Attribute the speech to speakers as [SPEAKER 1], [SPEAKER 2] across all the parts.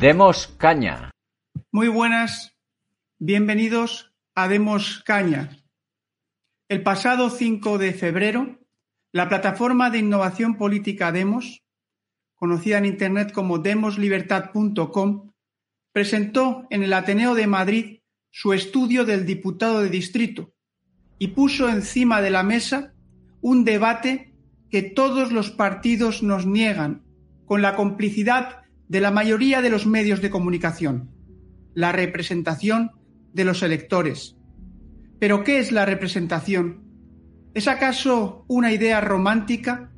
[SPEAKER 1] Demos caña.
[SPEAKER 2] Muy buenas, bienvenidos a Demos Caña. El pasado 5 de febrero, la plataforma de innovación política Demos, conocida en Internet como demoslibertad.com, presentó en el Ateneo de Madrid su estudio del diputado de distrito y puso encima de la mesa un debate que todos los partidos nos niegan, con la complicidad de la mayoría de los medios de comunicación, la representación de los electores. Pero ¿qué es la representación? ¿Es acaso una idea romántica?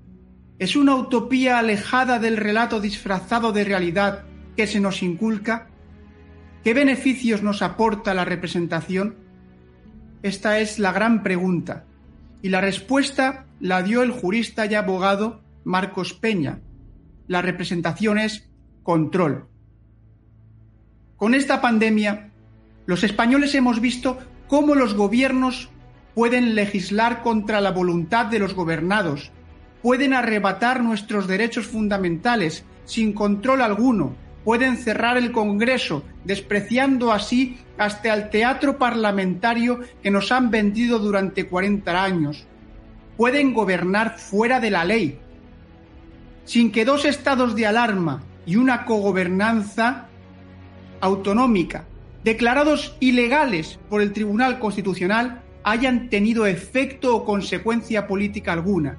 [SPEAKER 2] ¿Es una utopía alejada del relato disfrazado de realidad que se nos inculca? ¿Qué beneficios nos aporta la representación? Esta es la gran pregunta, y la respuesta la dio el jurista y abogado Marcos Peña. La representación es control. Con esta pandemia, los españoles hemos visto cómo los gobiernos pueden legislar contra la voluntad de los gobernados, pueden arrebatar nuestros derechos fundamentales sin control alguno, pueden cerrar el Congreso, despreciando así hasta el teatro parlamentario que nos han vendido durante 40 años. Pueden gobernar fuera de la ley, sin que dos estados de alarma y una cogobernanza autonómica, declarados ilegales por el Tribunal Constitucional, hayan tenido efecto o consecuencia política alguna.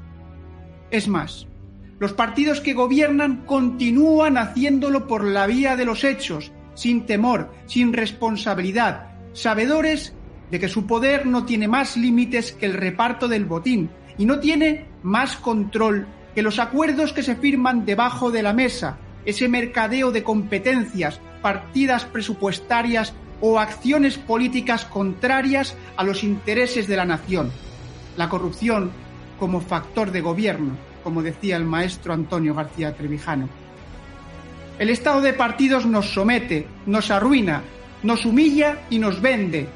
[SPEAKER 2] Es más, los partidos que gobiernan continúan haciéndolo por la vía de los hechos, sin temor, sin responsabilidad, sabedores de que su poder no tiene más límites que el reparto del botín y no tiene más control que los acuerdos que se firman debajo de la mesa, ese mercadeo de competencias, partidas presupuestarias o acciones políticas contrarias a los intereses de la nación. La corrupción como factor de gobierno, como decía el maestro Antonio García Trevijano. El estado de partidos nos somete, nos arruina, nos humilla y nos vende.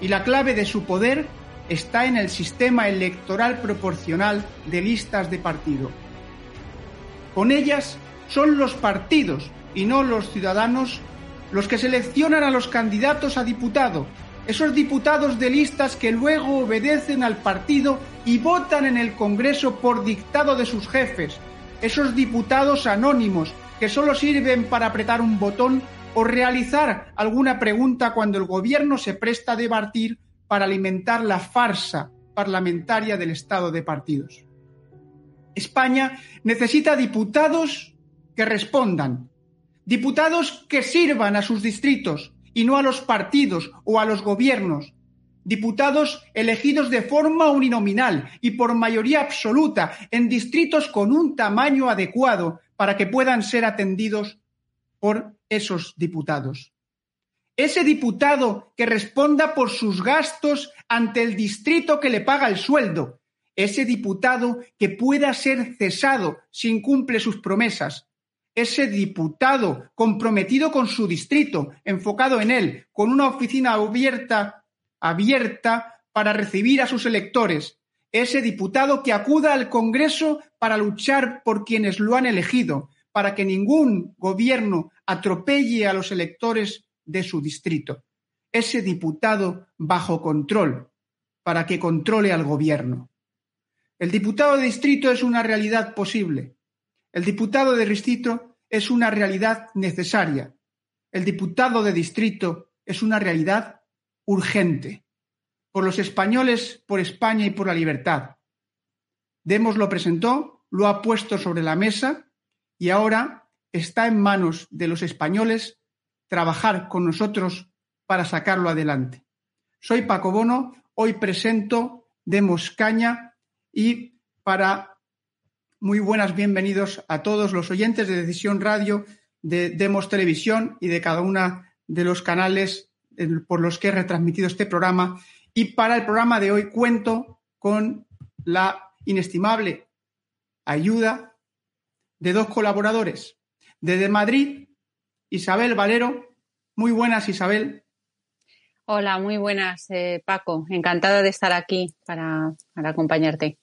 [SPEAKER 2] Y la clave de su poder está en el sistema electoral proporcional de listas de partido. Con ellas son los partidos y no los ciudadanos los que seleccionan a los candidatos a diputado, esos diputados de listas que luego obedecen al partido y votan en el Congreso por dictado de sus jefes, esos diputados anónimos que solo sirven para apretar un botón o realizar alguna pregunta cuando el gobierno se presta a debatir para alimentar la farsa parlamentaria del estado de partidos. España necesita diputados que respondan, diputados que sirvan a sus distritos y no a los partidos o a los gobiernos, diputados elegidos de forma uninominal y por mayoría absoluta en distritos con un tamaño adecuado para que puedan ser atendidos por esos diputados. Ese diputado que responda por sus gastos ante el distrito que le paga el sueldo. Ese diputado que pueda ser cesado si incumple sus promesas ese diputado comprometido con su distrito, enfocado en él, con una oficina abierta, abierta para recibir a sus electores, ese diputado que acuda al Congreso para luchar por quienes lo han elegido, para que ningún gobierno atropelle a los electores de su distrito, ese diputado bajo control, para que controle al gobierno. El diputado de distrito es una realidad posible, el diputado de distrito es una realidad necesaria. El diputado de distrito es una realidad urgente. Por los españoles, por España y por la libertad. Demos lo presentó, lo ha puesto sobre la mesa y ahora está en manos de los españoles trabajar con nosotros para sacarlo adelante. Soy Paco Bono, hoy presento Demos Caña y para muy buenas bienvenidos a todos los oyentes de Decisión Radio, de Demos Televisión y de cada una de los canales por los que he retransmitido este programa. Y para el programa de hoy cuento con la inestimable ayuda de dos colaboradores. Desde Madrid, Isabel Valero. Muy buenas, Isabel.
[SPEAKER 3] Hola, muy buenas, eh, Paco. Encantada de estar aquí para, para acompañarte.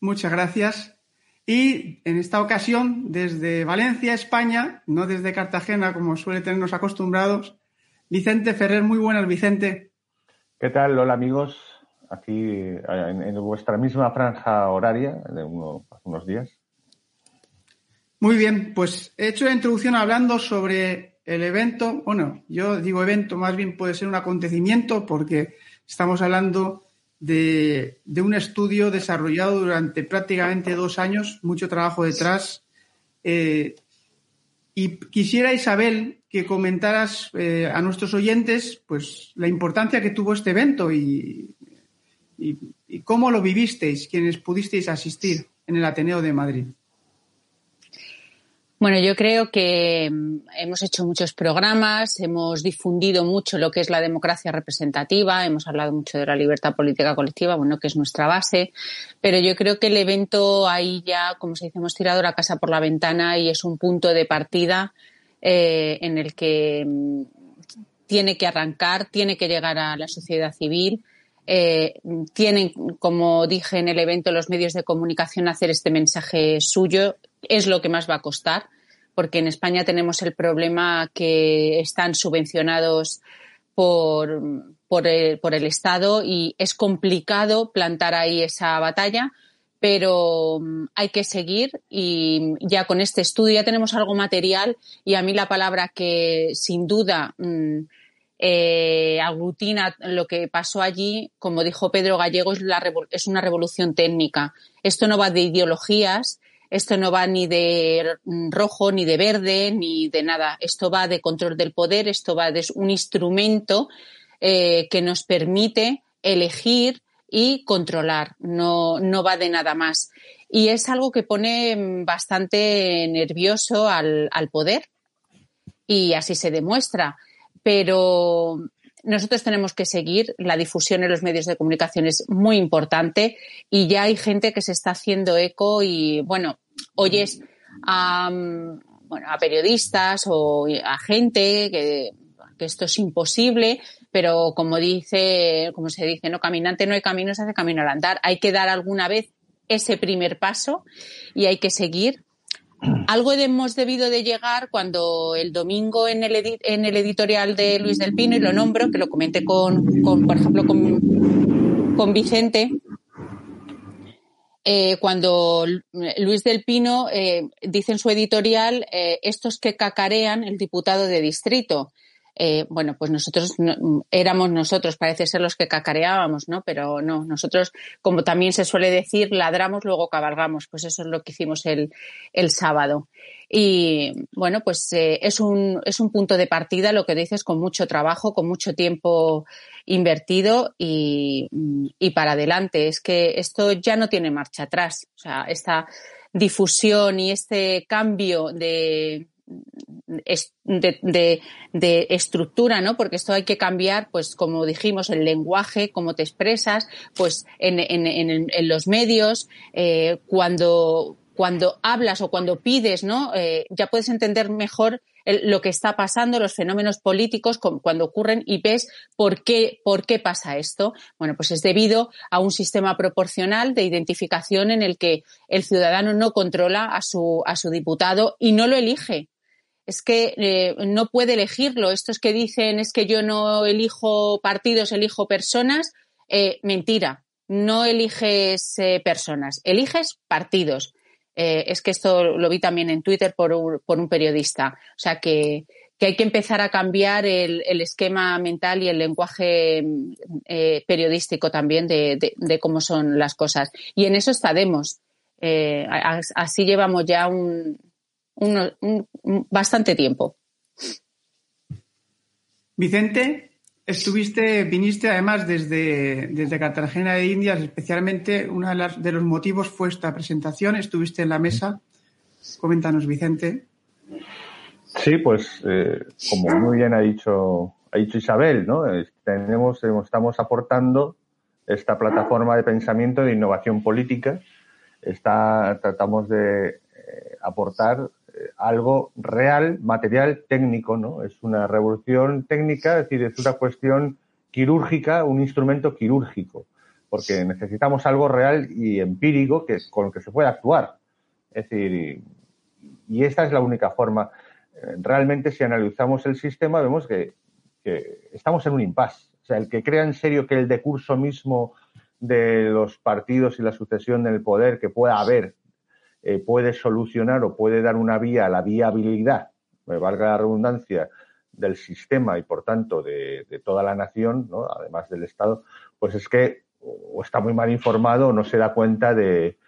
[SPEAKER 2] Muchas gracias. Y en esta ocasión, desde Valencia, España, no desde Cartagena, como suele tenernos acostumbrados, Vicente Ferrer. Muy buenas, Vicente.
[SPEAKER 4] ¿Qué tal? Hola, amigos. Aquí en, vuestra misma franja horaria de unos días.
[SPEAKER 2] Muy bien, pues he hecho la introducción hablando sobre el evento. Bueno, yo digo evento, más bien puede ser un acontecimiento porque estamos hablando de, un estudio desarrollado durante prácticamente dos años, mucho trabajo detrás. Eh, y quisiera, Isabel, que comentaras eh, a nuestros oyentes pues, la importancia que tuvo este evento y, y cómo lo vivisteis, quienes pudisteis asistir en el Ateneo de Madrid.
[SPEAKER 3] Bueno, yo creo que mm, hemos hecho muchos programas, hemos difundido mucho lo que es la democracia representativa, hemos hablado mucho de la libertad política colectiva, bueno, que es nuestra base, pero yo creo que el evento ahí ya, como se dice, hemos tirado la casa por la ventana y es un punto de partida eh, en el que mm, tiene que arrancar, tiene que llegar a la sociedad civil. Eh, tienen, como dije en el evento, los medios de comunicación hacer este mensaje suyo es lo que más va a costar, porque en España tenemos el problema que están subvencionados por, por, el, por el Estado y es complicado plantar ahí esa batalla, pero mm, hay que seguir y ya con este estudio ya tenemos algo material y a mí la palabra que sin duda mm, eh, aglutina lo que pasó allí, como dijo Pedro Gallego, es, la, es una revolución técnica. Esto no va de ideologías, esto no va ni de rojo, ni de verde, ni de nada. Esto va de control del poder, esto va de un instrumento eh, que nos permite elegir y controlar, no, no va de nada más. Y es algo que pone bastante nervioso al, al poder y así se demuestra. Pero nosotros tenemos que seguir. La difusión en los medios de comunicación es muy importante y ya hay gente que se está haciendo eco y, bueno, oyes a, bueno, a periodistas o a gente que, esto es imposible, pero como dice, como se dice, no caminante no hay camino, se hace camino al andar. Hay que dar alguna vez ese primer paso y hay que seguir algo hemos debido de llegar cuando el domingo en el, en el editorial de Luis del Pino, y lo nombro, que lo comenté con, con por ejemplo, con Vicente, eh, cuando Luis del Pino eh, dice en su editorial eh, estos que cacarean el diputado de distrito. Eh, bueno, pues nosotros éramos nosotros, parece ser los que cacareábamos, ¿no? Pero no, nosotros, como también se suele decir, ladramos, luego cabalgamos. Pues eso es lo que hicimos el, el sábado. Y bueno, pues eh, es, un, es un punto de partida, lo que dices, con mucho trabajo, con mucho tiempo invertido y, y para adelante. Es que esto ya no tiene marcha atrás. O sea, esta difusión y este cambio de, de, de, estructura, ¿no? Porque esto hay que cambiar, pues como dijimos, el lenguaje, cómo te expresas, pues en, en, en, los medios, eh, cuando, cuando hablas o cuando pides, ¿no? Eh, ya puedes entender mejor lo que está pasando, los fenómenos políticos cuando ocurren y ves por qué, por qué pasa esto. Bueno, pues es debido a un sistema proporcional de identificación en el que el ciudadano no controla a su, a su diputado y no lo elige es que eh, no puede elegirlo. Estos que dicen es que yo no elijo partidos, elijo personas, eh, mentira. No eliges eh, personas, eliges partidos. es que esto lo vi también en Twitter por un, periodista. O sea que, hay que empezar a cambiar el, esquema mental y el lenguaje periodístico también de, cómo son las cosas. Y en eso estaremos. así llevamos ya un, bastante tiempo.
[SPEAKER 2] Vicente, Estuviste, viniste además desde, desde Cartagena de Indias, especialmente uno de, de, los motivos fue esta presentación. Estuviste en la mesa. Coméntanos, Vicente.
[SPEAKER 4] Sí, pues eh, como muy bien ha dicho, ha dicho Isabel, ¿no? Tenemos, estamos aportando esta plataforma de pensamiento de innovación política. Está, tratamos de eh, aportar algo real, material, técnico, ¿no? Es una revolución técnica, es decir, es una cuestión quirúrgica, un instrumento quirúrgico, porque necesitamos algo real y empírico que, con el que se pueda actuar. Es decir, y esta es la única forma. Realmente, si analizamos el sistema, vemos que, estamos en un impasse. O sea, el que crea en serio que el decurso mismo de los partidos y la sucesión del poder que pueda haber eh, puede solucionar o puede dar una vía a la viabilidad, me valga la redundancia, del sistema y por tanto de, toda la nación, ¿no? además del Estado, pues es que o está muy mal informado o no se da cuenta de,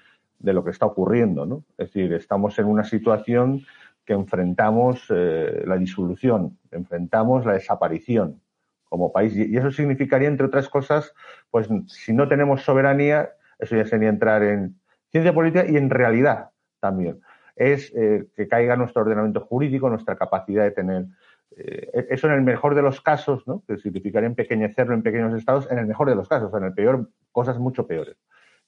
[SPEAKER 4] lo que está ocurriendo. Es decir, estamos en una situación que enfrentamos eh, la disolución, enfrentamos la desaparición como país. Y eso significaría, entre otras cosas, pues si no tenemos soberanía, eso ya sería entrar en ciencia política y en realidad también. Es eh, que caiga nuestro ordenamiento jurídico, nuestra capacidad de tener. Eh, eso en el mejor de los casos, ¿no? que significaría empequeñecerlo en pequeños estados, en el mejor de los casos, en el peor, cosas mucho peores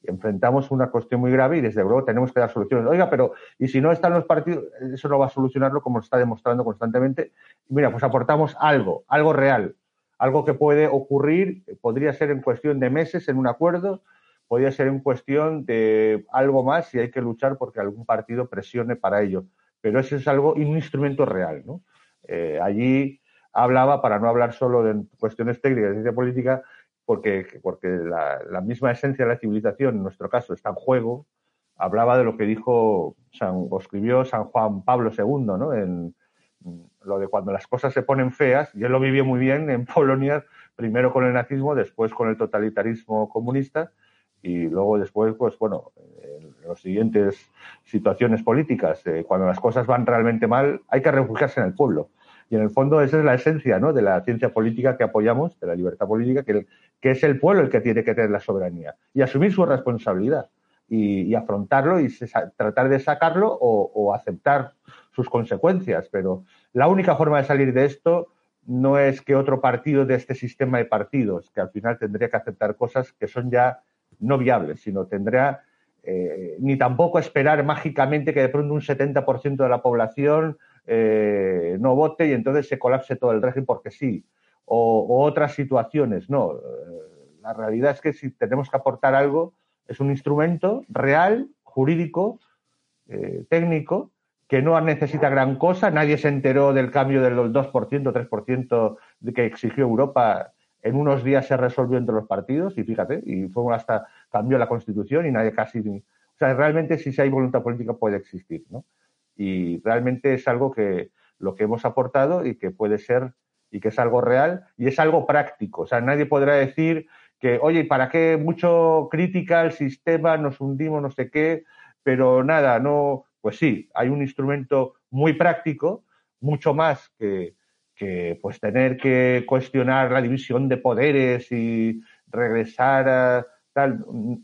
[SPEAKER 4] enfrentamos una cuestión muy grave y desde luego tenemos que dar soluciones. Oiga, pero ¿y si no están los partidos? Eso no va a solucionarlo como está demostrando constantemente. mira, pues aportamos algo, algo real, algo que puede ocurrir, podría ser en cuestión de meses en un acuerdo, podría ser en cuestión de algo más si hay que luchar porque algún partido presione para ello. Pero eso es algo, un instrumento real. ¿no? Eh, allí hablaba, para no hablar solo de cuestiones técnicas de ciencia política, porque, porque la, misma esencia de la civilización, en nuestro caso, está en juego, hablaba de lo que dijo San, o escribió San Juan Pablo II, ¿no? En lo de cuando las cosas se ponen feas, y él lo vivió muy bien en Polonia, primero con el nazismo, después con el totalitarismo comunista, y luego después, pues bueno, en las siguientes situaciones políticas, eh, cuando las cosas van realmente mal, hay que refugiarse en el pueblo. Y en el fondo esa es la esencia ¿no? de la ciencia política que apoyamos, de la libertad política, que, que es el pueblo el que tiene que tener la soberanía y asumir su responsabilidad y, afrontarlo y tratar de sacarlo o, aceptar sus consecuencias. Pero la única forma de salir de esto no es que otro partido de este sistema de partidos, que al final tendría que aceptar cosas que son ya no viables, sino tendría eh, ni tampoco esperar mágicamente que de pronto un 70% de la población eh, no vote y entonces se colapse todo el régimen porque sí, o, otras situaciones. No, eh, la realidad es que si tenemos que aportar algo, es un instrumento real, jurídico, eh, técnico, que no necesita gran cosa. Nadie se enteró del cambio del 2%, 3% de que exigió Europa. En unos días se resolvió entre los partidos y fíjate, y fue hasta cambió la Constitución y nadie casi. O sea, realmente si hay voluntad política puede existir, ¿no? y realmente es algo que lo que hemos aportado y que puede ser y que es algo real y es algo práctico. O sea, nadie podrá decir que, oye, ¿para qué mucho crítica al sistema, nos hundimos, no sé qué? Pero nada, no, pues sí, hay un instrumento muy práctico, mucho más que, que pues tener que cuestionar la división de poderes y regresar a,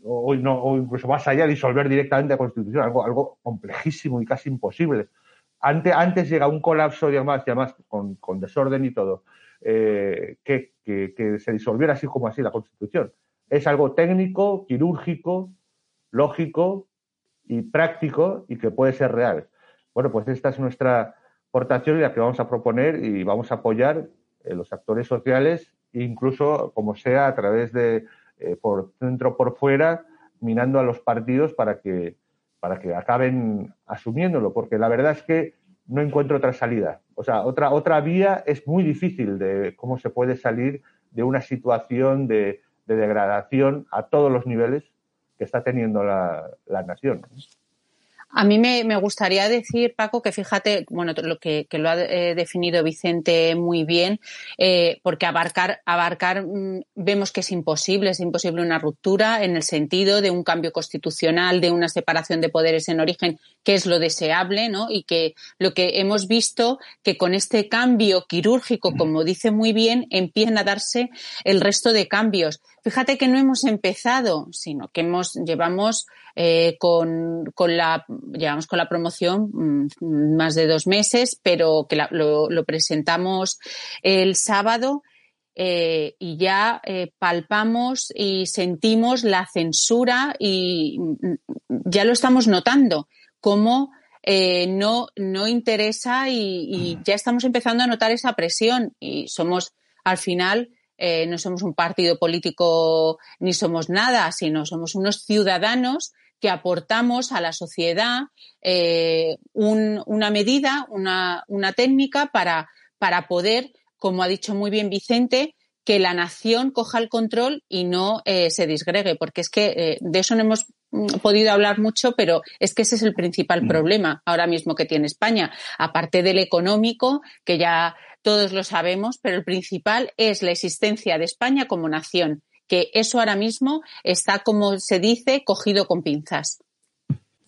[SPEAKER 4] o, no, o incluso más allá, disolver directamente la Constitución, algo, algo complejísimo y casi imposible. Antes, antes llega un colapso y además, con, con, desorden y todo, eh, que, que, se disolviera así como así la Constitución. Es algo técnico, quirúrgico, lógico y práctico y que puede ser real. Bueno, pues esta es nuestra aportación la que vamos a proponer y vamos a apoyar eh, los actores sociales, incluso como sea a través de eh, por dentro por fuera, minando a los partidos para que, para que acaben asumiéndolo, porque la verdad es que no encuentro otra salida. O sea, otra, otra vía es muy difícil de cómo se puede salir de una situación de, degradación a todos los niveles que está teniendo la, la nación.
[SPEAKER 3] A mí me, gustaría decir, Paco, que fíjate, bueno, lo que, lo ha eh, definido Vicente muy bien, eh, porque abarcar, abarcar, mm, vemos que es imposible, es imposible una ruptura en el sentido de un cambio constitucional, de una separación de poderes en origen, que es lo deseable, ¿no? Y que lo que hemos visto, que con este cambio quirúrgico, como dice muy bien, empiezan a darse el resto de cambios. Fíjate que no hemos empezado, sino que hemos, llevamos eh, con, con, la, llevamos con la promoción mm, más de dos meses, pero que lo, lo, presentamos el sábado eh, y ya eh, palpamos y sentimos la censura y mm, ya lo estamos notando, como eh, no, no interesa y, y, ya estamos empezando a notar esa presión y somos al final no somos un partido político ni somos nada, sino somos unos ciudadanos que aportamos a la sociedad eh, una medida, una, una técnica para, para poder, como ha dicho muy bien Vicente, que la nación coja el control y no eh, se disgregue, porque es que eh, de eso no hemos mm, podido hablar mucho, pero es que ese es el principal mm. problema ahora mismo que tiene España, aparte del económico, que ya todos lo sabemos, pero el principal es la existencia de España como nación, que eso ahora mismo está, como se dice, cogido con pinzas.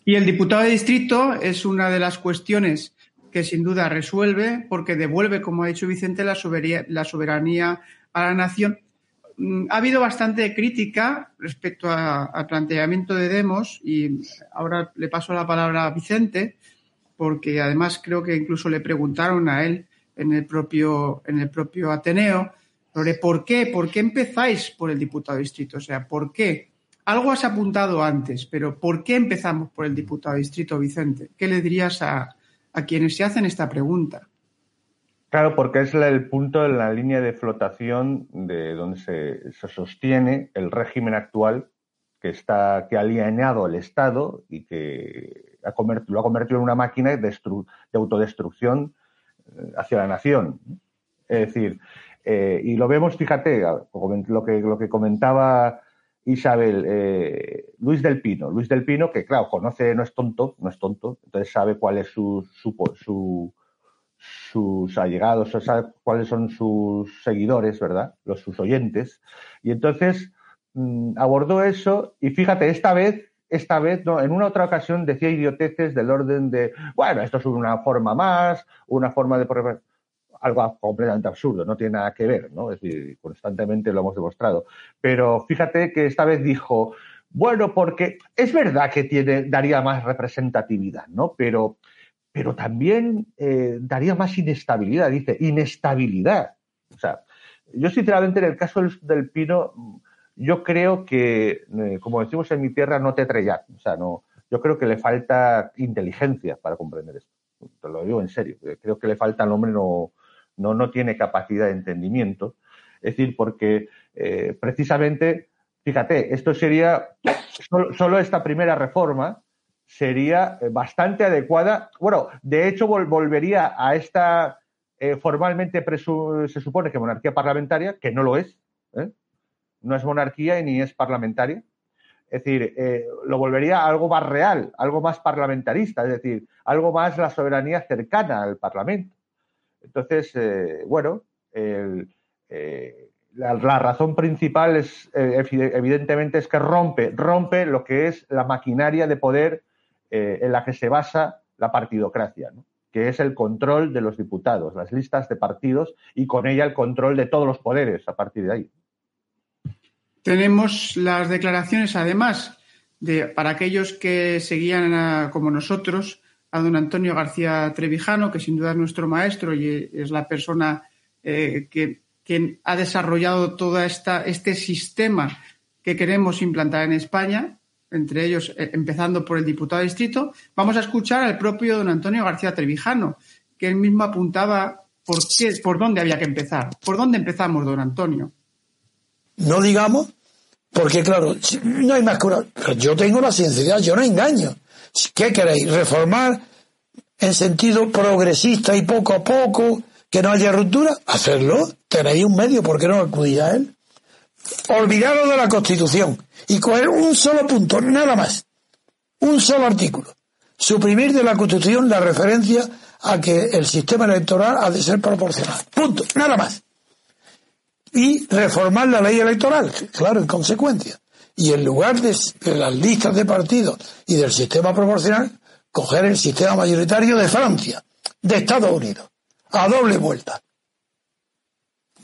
[SPEAKER 2] Y el diputado de distrito es una de las cuestiones que sin duda resuelve porque devuelve, como ha dicho Vicente, la soberanía, a la nación. Mm, ha habido bastante crítica respecto al planteamiento de Demos y ahora le paso la palabra a Vicente porque además creo que incluso le preguntaron a él en el propio, en el propio Ateneo por qué, por qué empezáis por el diputado distrito, o sea, por qué. Algo has apuntado antes, pero ¿por qué empezamos por el diputado distrito, Vicente? ¿Qué le dirías a, a quienes se hacen esta pregunta?
[SPEAKER 4] Claro, porque es el punto en la línea de flotación de donde se, se sostiene el régimen actual que está que ha alienado el Estado y que ha lo ha convertido en una máquina de, de autodestrucción hacia la nación. Es decir, eh, y lo vemos, fíjate, lo que, lo que comentaba Isabel, eh, Luis del Pino. Luis del Pino, que claro, conoce, no es tonto, no es tonto, entonces sabe cuál es su, su, sus allegados, sabe cuáles son sus seguidores, ¿verdad? Los sus oyentes. Y entonces mm, abordó eso y fíjate, esta vez esta vez, no, en una otra ocasión decía idioteces del orden de, bueno, esto es una forma más, una forma de algo completamente absurdo, no tiene nada que ver, ¿no? Es decir, constantemente lo hemos demostrado. Pero fíjate que esta vez dijo, bueno, porque es verdad que tiene, daría más representatividad, ¿no? Pero, pero también eh, daría más inestabilidad, dice, inestabilidad. O sea, yo sinceramente en el caso del Pino yo creo que, eh, como decimos en mi tierra, no te estrellas. O sea, no, yo creo que le falta inteligencia para comprender esto. Te lo digo en serio. Creo que le falta al hombre, no, no, no tiene capacidad de entendimiento. Es decir, porque eh, precisamente, fíjate, esto sería, solo, esta primera reforma sería bastante adecuada. Bueno, de hecho, volvería a esta formalmente se supone que monarquía parlamentaria, que no lo es, ¿eh? no es monarquía y ni es parlamentaria. Es decir, eh, lo volvería a algo más real, algo más parlamentarista, es decir, algo más la soberanía cercana al Parlamento. Entonces, eh, bueno, eh, la, razón principal es, evidentemente, es que rompe, rompe lo que es la maquinaria de poder en la que se basa la partidocracia, que es el control de los diputados, las listas de partidos y con ella el control de todos los poderes a partir de ahí.
[SPEAKER 2] Tenemos las declaraciones, además, de, para aquellos que seguían como nosotros a don Antonio García Trevijano, que sin duda es nuestro maestro y es la persona eh, que, ha desarrollado todo este sistema que queremos implantar en España, entre ellos eh, empezando por el diputado de distrito, vamos a escuchar al propio don Antonio García Trevijano, que él mismo apuntaba por, qué, por dónde había que empezar. ¿Por dónde empezamos, don Antonio?
[SPEAKER 5] No digamos porque claro, no hay más cura. Yo tengo la sinceridad, yo no engaño. ¿Qué queréis? ¿Reformar en sentido progresista y poco a poco, que no haya ruptura? Hacerlo. Tenéis un medio, ¿por qué no acudís a él? Olvidaros de la Constitución y coger un solo punto, nada más. Un solo artículo. Suprimir de la Constitución la referencia a que el sistema electoral ha de ser proporcional. Punto. Nada más. Y reformar la ley electoral, claro, en consecuencia. Y en lugar de, las listas de partidos y del sistema proporcional, coger el sistema mayoritario de Francia, de Estados Unidos, a doble vuelta.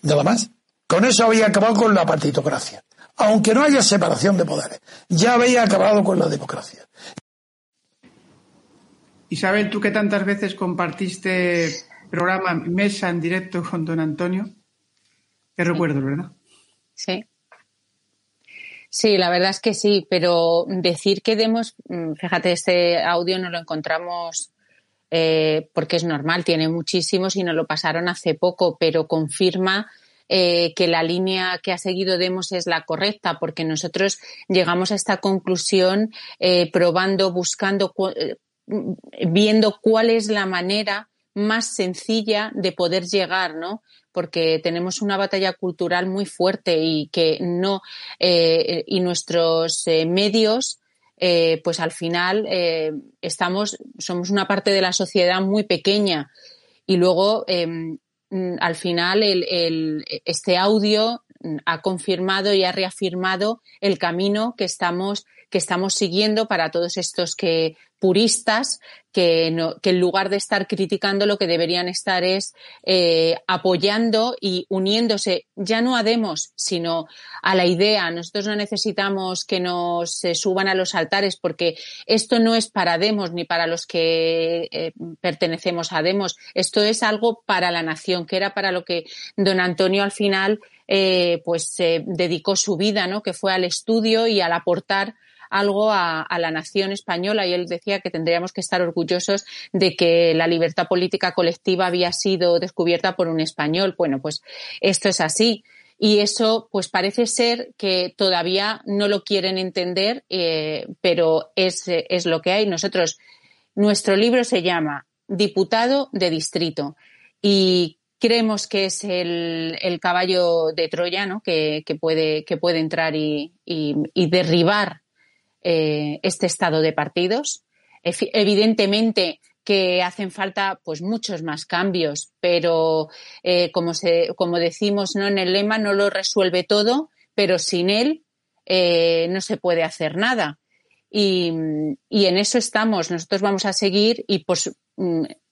[SPEAKER 5] Nada más. Con eso había acabado con la partitocracia. Aunque no haya separación de poderes, ya había acabado con la democracia.
[SPEAKER 2] Isabel, tú que tantas veces compartiste programa Mesa en directo con don Antonio, qué recuerdo, ¿verdad?
[SPEAKER 3] Sí. Sí, la verdad es que sí, pero decir que demos, mm, fíjate, este audio no lo encontramos eh, porque es normal, tiene muchísimos y nos lo pasaron hace poco, pero confirma eh, que la línea que ha seguido Demos es la correcta, porque nosotros llegamos a esta conclusión eh, probando, buscando, viendo cuál es la manera más sencilla de poder llegar, ¿no? Porque tenemos una batalla cultural muy fuerte y que no eh, y nuestros eh, medios, eh, pues al final estamos, somos una parte de la sociedad muy pequeña. Y luego em, al final este audio ha confirmado y ha reafirmado el camino que estamos que estamos siguiendo para todos estos que puristas que, en lugar de estar criticando lo que deberían estar es eh, apoyando y uniéndose ya no a Demos, sino a la idea. Nosotros no necesitamos que nos suban a los altares porque esto no es para Demos ni para los que eh, pertenecemos a Demos. Esto es algo para la nación, que era para lo que don Antonio al final eh, pues se dedicó su vida, ¿no? Que fue al estudio y al aportar algo a, la nación española y él decía que tendríamos que estar orgullosos de que la libertad política colectiva había sido descubierta por un español. Bueno, pues esto es así. Y eso, pues parece ser que todavía no lo quieren entender, eh, pero es, es lo que hay. Nosotros, nuestro libro se llama Diputado de Distrito y creemos que es el, el caballo de Troya, ¿no? que, que, puede, que puede entrar y, y, derribar eh, este estado de partidos. Evidentemente que hacen falta pues muchos más cambios, pero eh, como, se, como decimos ¿no? en el lema, no lo resuelve todo, pero sin él eh, no se puede hacer nada. Y, en eso estamos. Nosotros vamos a seguir y pues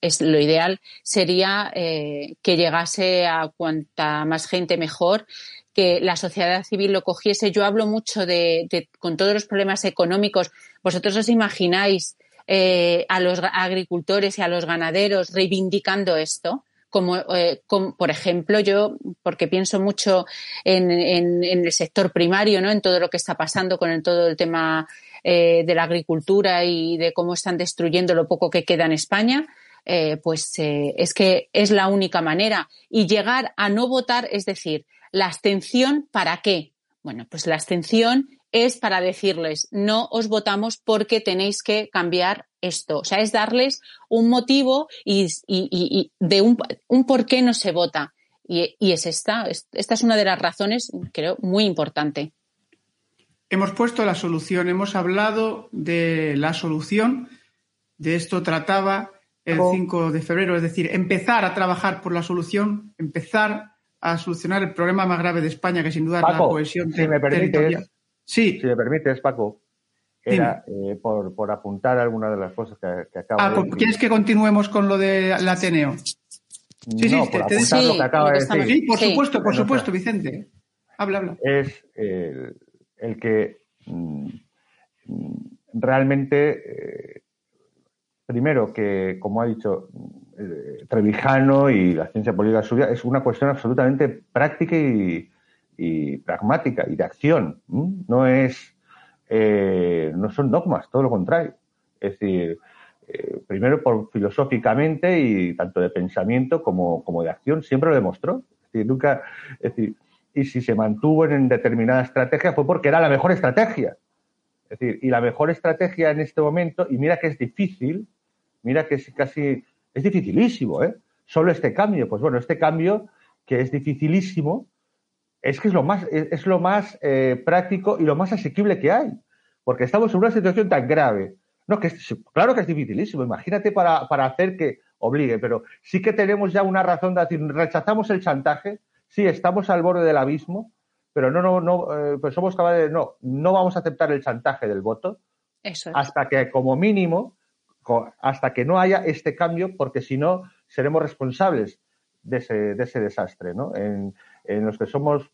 [SPEAKER 3] es, lo ideal sería eh, que llegase a cuanta más gente mejor que la sociedad civil lo cogiese. Yo hablo mucho de, con todos los problemas económicos. Vosotros os imagináis eh, a los agricultores y a los ganaderos reivindicando esto. Como, eh, por ejemplo, yo, porque pienso mucho en, el sector primario, ¿no? En todo lo que está pasando con todo el tema eh, de la agricultura y de cómo están destruyendo lo poco que queda en España. pues es que es la única manera. Y llegar a no votar, es decir, la abstención, ¿para qué? Bueno, pues la abstención es para decirles, no os votamos porque tenéis que cambiar esto. O sea, es darles un motivo y, de un, un, por qué no se vota. Y, es esta, esta es una de las razones, creo, muy importante.
[SPEAKER 2] Hemos puesto la solución, hemos hablado de la solución, de esto trataba el 5 de febrero, es decir, empezar a trabajar por la solución, empezar a solucionar el problema más grave de España, que sin duda es la cohesión
[SPEAKER 4] si me permites, Sí. Si me permites, Paco, era eh, por, por, apuntar alguna de las cosas que, que acaba
[SPEAKER 2] ah,
[SPEAKER 4] de
[SPEAKER 2] ¿Quieres que continuemos con lo del Ateneo?
[SPEAKER 4] Sí, sí, por te, apuntar lo que acaba de decir.
[SPEAKER 2] Sí, por supuesto, por supuesto, Vicente. Habla, habla.
[SPEAKER 4] Es el que mm, realmente, eh, primero que, como ha dicho eh, Trevijano y la ciencia política suya es una cuestión absolutamente práctica y, pragmática y de acción. No es, eh, no son dogmas, todo lo contrario. Es decir, eh, primero por filosóficamente y tanto de pensamiento como, como de acción siempre lo demostró. Es decir, nunca, es decir, y si se mantuvo en determinada estrategia fue porque era la mejor estrategia. Es decir, y la mejor estrategia en este momento, y mira que es difícil, mira que es casi es dificilísimo, ¿eh? Solo este cambio. Pues bueno, este cambio, que es dificilísimo, es que es lo más, es, lo más eh, práctico y lo más asequible que hay. Porque estamos en una situación tan grave, No, que claro que es dificilísimo. Imagínate para, para hacer que obligue, pero sí que tenemos ya una razón de decir, rechazamos el chantaje, sí, estamos al borde del abismo, pero no, no, no, eh, pues somos capaces no, no vamos a aceptar el chantaje del voto hasta que, como mínimo, hasta que no haya este cambio, porque si no, seremos responsables de ese, de ese desastre, ¿no? En, en los que somos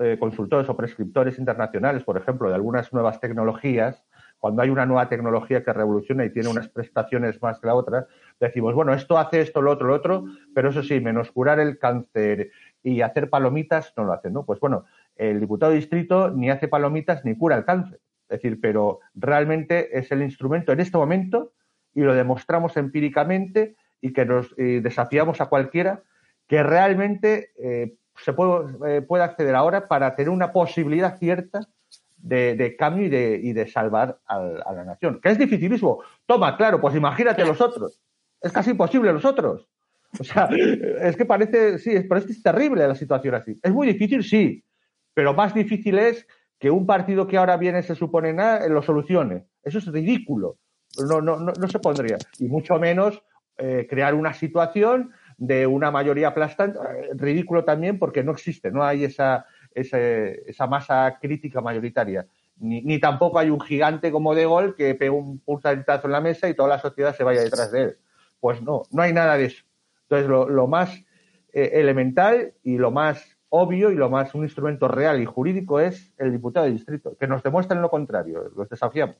[SPEAKER 4] eh, consultores o prescriptores internacionales, por ejemplo, de algunas nuevas tecnologías, cuando hay una nueva tecnología que revoluciona y tiene unas prestaciones más que la otra, decimos, bueno, esto hace esto, lo otro, lo otro, pero eso sí, menos curar el cáncer y hacer palomitas no lo hace, ¿no? Pues bueno, el diputado de distrito ni hace palomitas ni cura el cáncer. Es decir, pero realmente es el instrumento en este momento y lo demostramos empíricamente y que nos desafiamos a cualquiera que realmente eh, se puede, eh, puede, acceder ahora para tener una posibilidad cierta de, cambio y de, y de salvar a, la nación. Que es dificilísimo. Toma, claro, pues imagínate los otros. Es casi imposible los otros. O sea, es que parece, sí, pero es que es terrible la situación así. Es muy difícil, sí, pero más difícil es que un partido que ahora viene se supone nada lo solucione. Eso es ridículo. No, no, no, no se pondría. Y mucho menos eh, crear una situación de una mayoría aplastante. Eh, ridículo también porque no existe, no hay esa, esa masa crítica mayoritaria. Ni, ni, tampoco hay un gigante como De Gaulle que pegue un puntatazo en la mesa y toda la sociedad se vaya detrás de él. Pues no, no hay nada de eso. Entonces, lo, más eh, elemental y lo más obvio y lo más un instrumento real y jurídico es el diputado de distrito, que nos demuestren lo contrario, los desafiamos.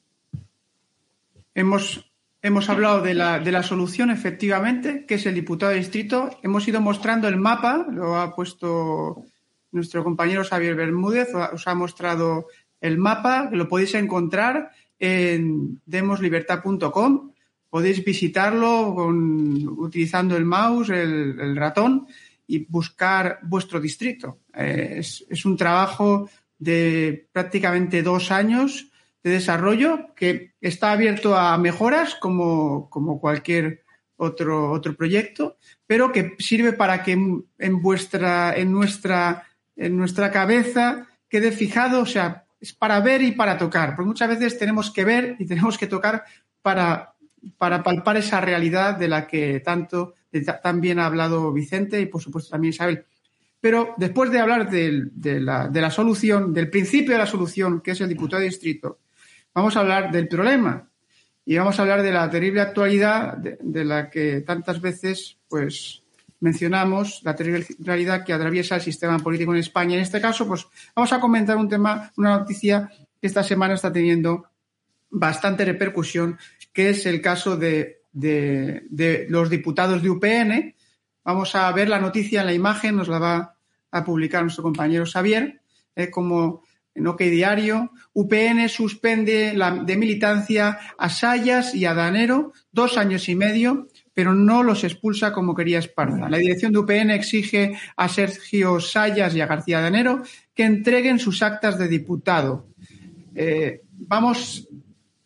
[SPEAKER 2] Hemos, hemos hablado de la, de la solución, efectivamente, que es el diputado de distrito. Hemos ido mostrando el mapa, lo ha puesto nuestro compañero Xavier Bermúdez, os ha mostrado el mapa, lo podéis encontrar en demoslibertad.com podéis visitarlo con, utilizando el mouse, el, ratón y buscar vuestro distrito. Eh, es, es, un trabajo de prácticamente dos años de desarrollo que está abierto a mejoras como, como cualquier otro, otro proyecto, pero que sirve para que en, en, en, nuestra, en nuestra cabeza quede fijado, o sea, es para ver y para tocar, porque muchas veces tenemos que ver y tenemos que tocar para para palpar esa realidad de la que tanto también ha hablado Vicente y por supuesto también Isabel. Pero después de hablar de, de, la, de, la, solución, del principio de la solución, que es el diputado de distrito, vamos a hablar del problema y vamos a hablar de la terrible actualidad de, de la que tantas veces pues mencionamos, la terrible realidad que atraviesa el sistema político en España. En este caso, pues vamos a comentar un tema, una noticia que esta semana está teniendo bastante repercusión, que es el caso de, los diputados de UPN. Vamos a ver la noticia en la imagen, nos la va a publicar nuestro compañero Xavier, eh, como en OK Diario. UPN suspende la, de militancia a Sayas y a Danero dos años y medio, pero no los expulsa como quería Esparza. La dirección de UPN exige a Sergio Sayas y a García Danero que entreguen sus actas de diputado. Eh, vamos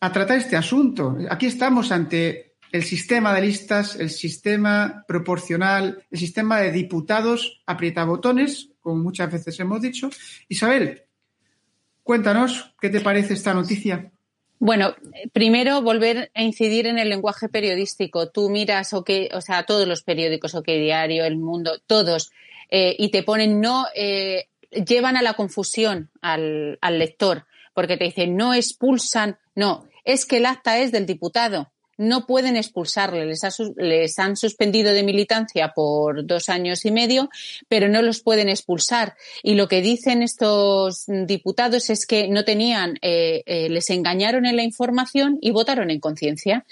[SPEAKER 2] a tratar este asunto. Aquí estamos ante el sistema de listas, el sistema proporcional, el sistema de diputados aprietabotones, como muchas veces hemos dicho. Isabel, cuéntanos qué te parece esta noticia.
[SPEAKER 3] Bueno, primero volver a incidir en el lenguaje periodístico. Tú miras, o que, o sea, todos los periódicos, OK Diario, El Mundo, todos, eh, y te ponen no, eh, llevan a la confusión al, al lector, porque te dicen no expulsan, no, es que el acta es del diputado. No pueden expulsarle. Les, ha, les, han suspendido de militancia por dos años y medio, pero no los pueden expulsar. Y lo que dicen estos diputados es que no tenían, eh, eh, les engañaron en la información y votaron en conciencia.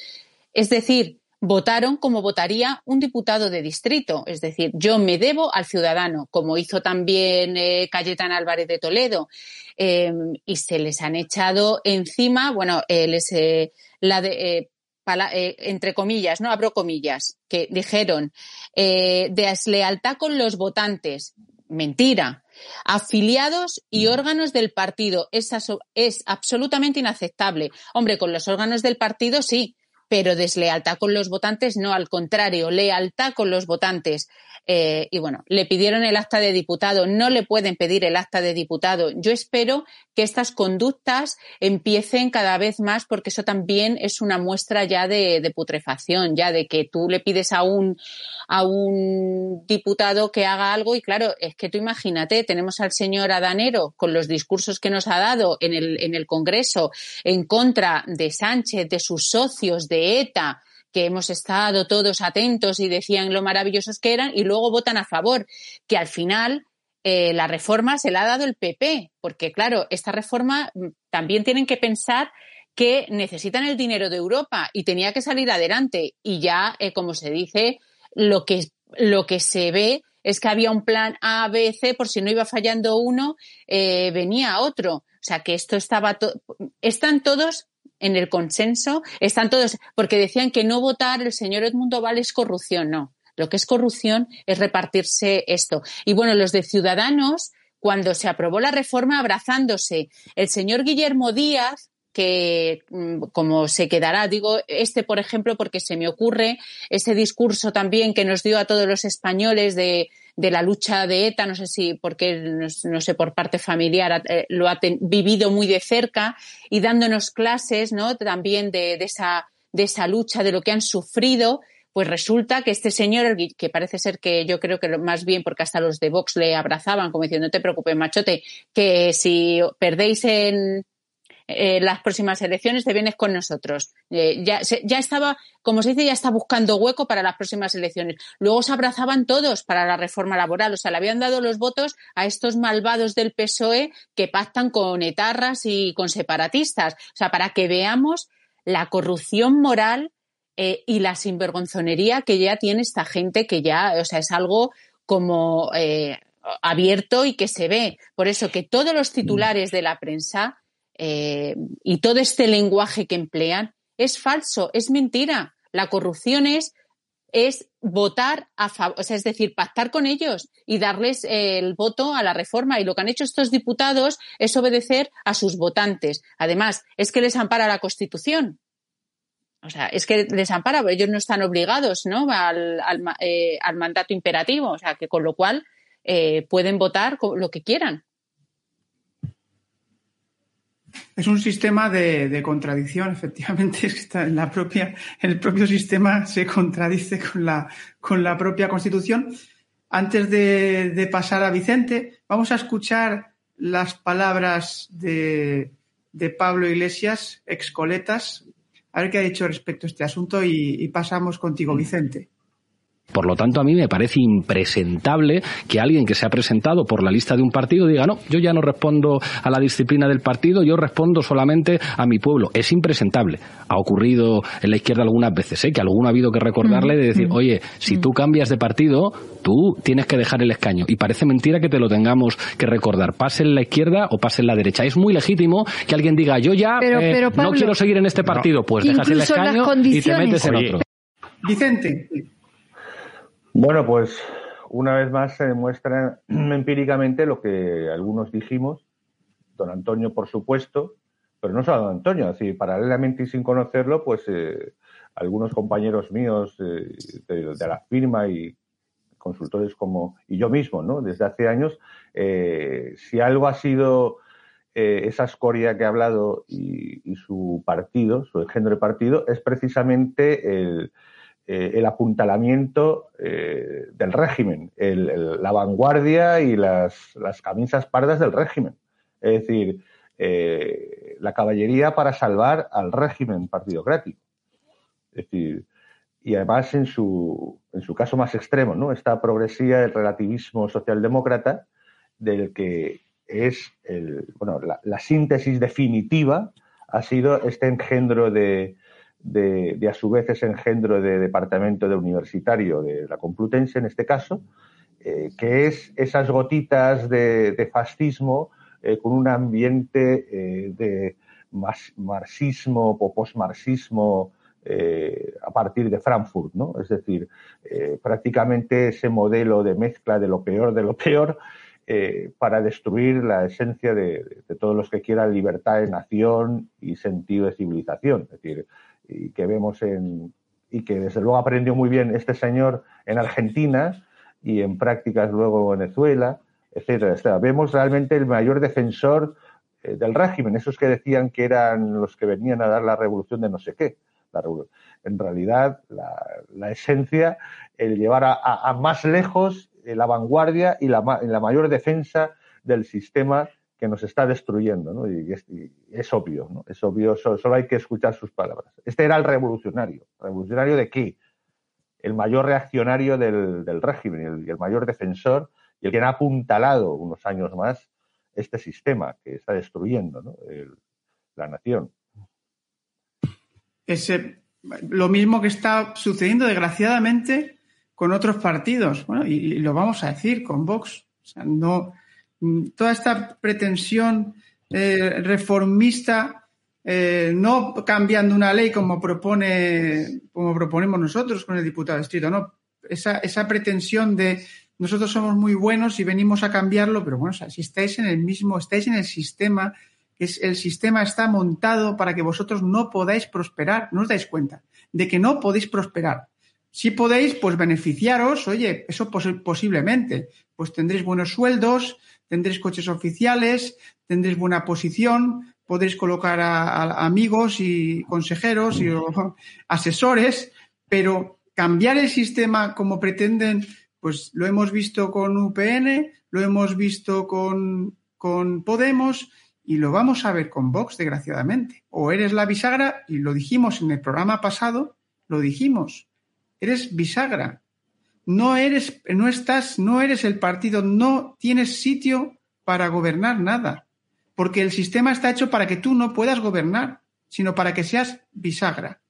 [SPEAKER 3] Es decir, votaron como votaría un diputado de distrito. Es decir, yo me debo al ciudadano, como hizo también eh, Cayetán Álvarez de Toledo. Eh, y se les han echado encima, bueno, eh, les, eh, la de, eh, entre comillas, ¿no? Abro comillas, que dijeron deslealtad con los votantes. Mentira. Afiliados y órganos del partido. Es, es absolutamente inaceptable. Hombre, con los órganos del partido sí, pero deslealtad con los votantes no, al contrario, lealtad con los votantes. Eh, y bueno, le pidieron el acta de diputado, no le pueden pedir el acta de diputado. Yo espero que estas conductas empiecen cada vez más porque eso también es una muestra ya de, putrefacción, ya de que tú le pides a un, a un diputado que haga algo y claro, es que tú imagínate, tenemos al señor Adanero con los discursos que nos ha dado en el, en el Congreso en contra de Sánchez, de sus socios, de ETA, que hemos estado todos atentos y decían lo maravillosos que eran y luego votan a favor, que al final eh, la reforma se la ha dado el PP, porque claro, esta reforma mm, también tienen que pensar que necesitan el dinero de Europa y tenía que salir adelante. Y ya, eh, como se dice, lo que, lo que se ve es que había un plan A, B, C, por si no iba fallando uno, eh, venía otro. O sea, que esto estaba. Están todos en el consenso, están todos, porque decían que no votar el señor Edmundo Val es corrupción, no. Lo que es corrupción es repartirse esto. Y bueno, los de Ciudadanos, cuando se aprobó la reforma, abrazándose, el señor Guillermo Díaz, que mm, como se quedará, digo este por ejemplo porque se me ocurre ese discurso también que nos dio a todos los españoles de de la lucha de ETA, no sé si porque, no, sé, por parte familiar eh, lo ha vivido muy de cerca y dándonos clases, ¿no? También de, esa, de esa lucha, de lo que han sufrido, pues resulta que este señor, que parece ser que yo creo que más bien porque hasta los de Vox le abrazaban como diciendo, no te preocupes, machote, que si perdéis en, eh, las próximas elecciones, te vienes con nosotros. Eh, ya, ya estaba, como se dice, ya está buscando hueco para las próximas elecciones. Luego se abrazaban todos para la reforma laboral, o sea, le habían dado los votos a estos malvados del PSOE que pactan con etarras y con separatistas. O sea, para que veamos la corrupción moral eh, y la sinvergonzonería que ya tiene esta gente, que ya, o sea, es algo como abierto y que se ve. Por eso que todos los titulares de la prensa eh, y todo este lenguaje que emplean es falso, es mentira. La corrupción es, es votar a favor, o sea, es decir, pactar con ellos y darles el voto a la reforma. Y lo que han hecho estos diputados es obedecer a sus votantes. Además, es que les ampara la Constitución. O sea, es que les ampara, ellos no están obligados ¿no? Al, al, eh, mandato imperativo. O sea, que con lo cual eh, pueden votar lo que quieran.
[SPEAKER 2] Es un sistema de, contradicción, efectivamente, es que está en la propia, el propio sistema se contradice con la, con la propia Constitución. Antes de, pasar a Vicente, vamos a escuchar las palabras de, de Pablo Iglesias, excoletas, a ver qué ha dicho respecto a este asunto y pasamos contigo, Vicente.
[SPEAKER 6] Por lo tanto, a mí me parece impresentable que alguien que se ha presentado por la lista de un partido diga, no, yo ya no respondo a la disciplina del partido, yo respondo solamente a mi pueblo. Es impresentable. Ha ocurrido en la izquierda algunas veces, ¿eh? que alguno ha habido que recordarle de decir, oye, si tú cambias de partido, tú tienes que dejar el escaño. Y parece mentira que te lo tengamos que recordar, pase en la izquierda o pase en la derecha. Es muy legítimo que alguien diga, yo ya eh, no quiero seguir en este partido, pues dejas el escaño y te metes en otro.
[SPEAKER 2] Vicente.
[SPEAKER 4] Bueno, pues una vez más se demuestra empíricamente lo que algunos dijimos, don Antonio por supuesto, pero no solo don Antonio, así paralelamente y sin conocerlo, pues eh, algunos compañeros míos eh, de, la firma y consultores como y yo mismo, ¿no? Desde hace años, eh, si algo ha sido esa escoria que ha hablado y, y, su partido, su género de partido, es precisamente el, eh, el apuntalamiento eh, del régimen, la vanguardia y las, camisas pardas del régimen. Es decir, eh, la caballería para salvar al régimen partidocrático. Es decir, y además en su, en su caso más extremo, ¿no? Esta progresía del relativismo socialdemócrata del que es el, bueno, la síntesis definitiva ha sido este engendro de, de, a su vez ese engendro de departamento de universitario de la Complutense en este caso, eh, que es esas gotitas de, fascismo eh, con un ambiente eh, de marxismo o posmarxismo a partir de Frankfurt, ¿no? Es decir, prácticamente ese modelo de mezcla de lo peor de lo peor para destruir la esencia de, de, todos los que quieran libertad de nación y sentido de civilización. Es decir, y que vemos en y que desde luego aprendió muy bien este señor en Argentina y en prácticas luego en Venezuela, etcétera, Vemos realmente el mayor defensor eh, del régimen, esos que decían que eran los que venían a dar la revolución de no sé qué. en realidad, la, esencia, el llevar a, más lejos la vanguardia y la, la mayor defensa del sistema que nos está destruyendo, ¿no? Y es, obvio, ¿no? Es obvio, solo, hay que escuchar sus palabras. Este era el revolucionario. ¿Revolucionario de qué? El mayor reaccionario del, régimen y el, mayor defensor y el que ha apuntalado unos años más este sistema que está destruyendo ¿no? la nación.
[SPEAKER 2] Ese, lo mismo que está sucediendo, desgraciadamente, con otros partidos. Bueno, y, y lo vamos a decir con Vox. O sea, no, toda esta pretensión eh, reformista, eh, no cambiando una ley como propone, como proponemos nosotros con el diputado de distrito, no. Esa, esa pretensión de nosotros somos muy buenos y venimos a cambiarlo, pero bueno, si estáis en el mismo, estáis en el sistema, es, el sistema está montado para que vosotros no podáis prosperar, no os dais cuenta de que no podéis prosperar. Si podéis, pues beneficiaros, oye, eso posiblemente, pues tendréis buenos sueldos, tendréis coches oficiales, tendréis buena posición, podréis colocar a, amigos y consejeros y asesores, pero cambiar el sistema como pretenden, pues lo hemos visto con UPN, lo hemos visto con, con Podemos y lo vamos a ver con Vox, desgraciadamente. O eres la bisagra, y lo dijimos en el programa pasado, lo dijimos, eres bisagra no eres, no estás, no eres el partido, no tienes sitio para gobernar nada, porque el sistema está hecho para que tú no puedas gobernar, sino para que seas bisagra.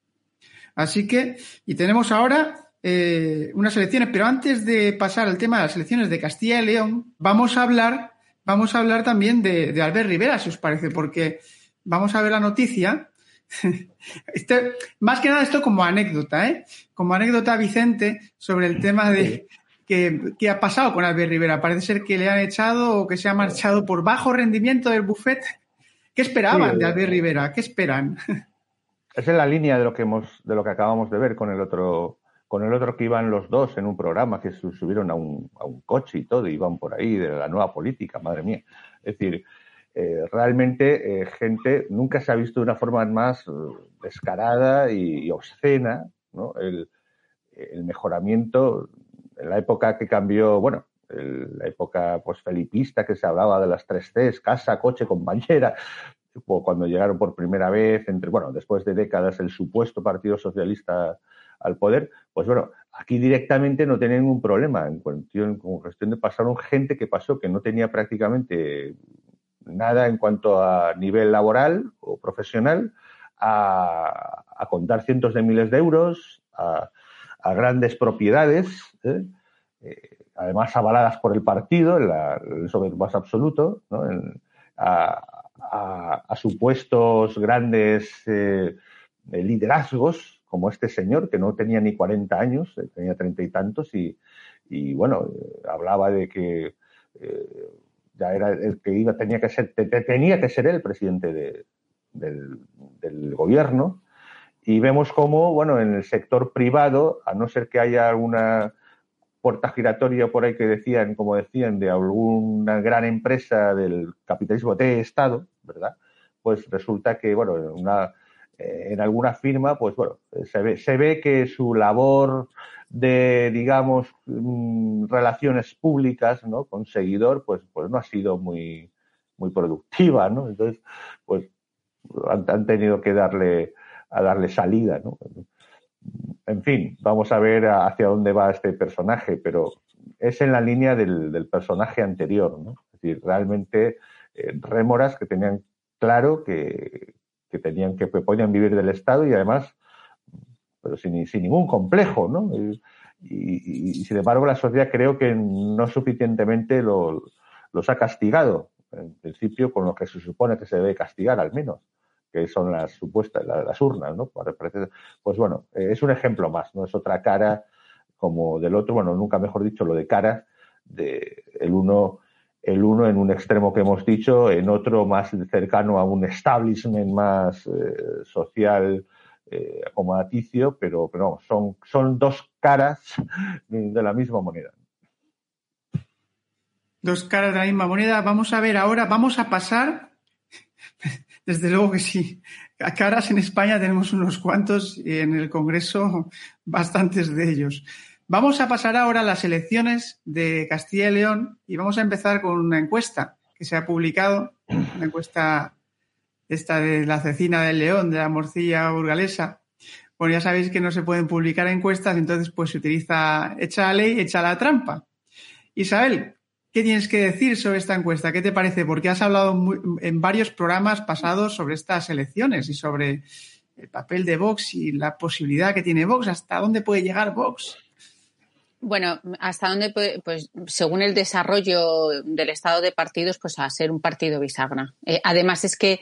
[SPEAKER 2] Así que, y tenemos ahora eh, unas elecciones, pero antes de pasar al tema de las elecciones de Castilla y León, vamos a hablar, vamos a hablar también de, de Albert Rivera, si os parece, porque vamos a ver la noticia este, más que nada esto como anécdota, ¿eh? Como anécdota, Vicente, sobre el tema de qué ha pasado con Albert Rivera. Parece ser que le han echado o que se ha marchado por bajo rendimiento del buffet. ¿Qué esperaban de Albert Rivera? ¿Qué esperan?
[SPEAKER 4] Es en la línea de lo que hemos, de lo que acabamos de ver con el otro, con el otro que iban los dos en un programa que subieron a un, a un coche y todo, iban por ahí de la nueva política, madre mía. Es decir, eh, realmente eh, gente nunca se ha visto de una forma más eh, descarada y, obscena ¿no? el, mejoramiento en la época que cambió, bueno, la época pues felipista que se hablaba de las tres Cs, casa, coche, compañera, cuando llegaron por primera vez, entre, bueno, después de décadas el supuesto Partido Socialista al poder, pues bueno, aquí directamente no tienen ningún problema. En cuestión, con cuestión de pasaron gente que pasó que no tenía prácticamente nada en cuanto a nivel laboral o profesional, a, contar cientos de miles de euros, a, grandes propiedades, ¿eh? Eh, además avaladas por el partido, en, el más absoluto, a, supuestos grandes eh, liderazgos, como este señor, que no tenía ni 40 años, tenía treinta y tantos, y, bueno, hablaba de que ya era el que iba, tenía que ser, tenía que ser el presidente del, gobierno. Y vemos cómo, bueno, en el sector privado, a no ser que haya alguna puerta giratoria por ahí que decían, como decían, de alguna gran empresa del capitalismo de Estado, ¿verdad? Pues resulta que, bueno, una, eh, en alguna firma, pues bueno, se ve, se ve que su labor de, digamos, mm, relaciones públicas, ¿no? Con seguidor, pues, pues no ha sido muy, muy productiva, ¿no? Entonces, pues han, tenido que darle, a darle salida, ¿no? En fin, vamos a ver hacia dónde va este personaje, pero es en la línea del, personaje anterior, ¿no? Es decir, realmente eh, rémoras que tenían claro que, que tenían que podían vivir del Estado y además pero sin, sin ningún complejo, ¿no? Y, sin embargo la sociedad creo que no suficientemente los ha castigado, en principio con lo que se supone que se debe castigar al menos, que son las supuestas, las, urnas, ¿no? Pues bueno, es un ejemplo más, ¿no? Es otra cara como del otro, bueno, nunca mejor dicho lo de cara, de el uno el uno en un extremo que hemos dicho, en otro más cercano a un establishment más eh, social eh, acomodaticio, pero, pero son, son dos caras de la misma moneda.
[SPEAKER 2] Dos caras de la misma moneda. Vamos a ver ahora, vamos a pasar, desde luego que sí, caras en España tenemos unos cuantos y en el Congreso bastantes de ellos. Vamos a pasar ahora a las elecciones de Castilla y León y vamos a empezar con una encuesta que se ha publicado, una encuesta esta de la cecina del león, de la morcilla burgalesa. Bueno, ya sabéis que no se pueden publicar encuestas, entonces pues se utiliza echa la ley, echa la trampa. Isabel, ¿qué tienes que decir sobre esta encuesta? ¿Qué te parece? Porque has hablado en varios programas pasados sobre estas elecciones y sobre el papel de Vox y la posibilidad que tiene Vox. ¿Hasta dónde puede llegar Vox?
[SPEAKER 3] Bueno, hasta dónde puede, pues según el desarrollo del estado de partidos, pues a ser un partido bisagra. Eh, además es que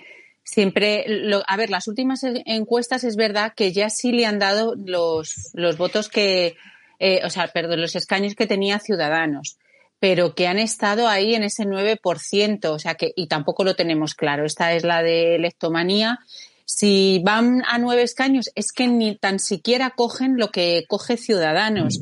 [SPEAKER 3] siempre, a ver, las últimas encuestas es verdad que ya sí le han dado los, los votos que, eh, o sea, perdón, los escaños que tenía Ciudadanos, pero que han estado ahí en ese 9%, o sea que, y tampoco lo tenemos claro. Esta es la de electomanía. Si van a nueve escaños, es que ni tan siquiera cogen lo que coge Ciudadanos.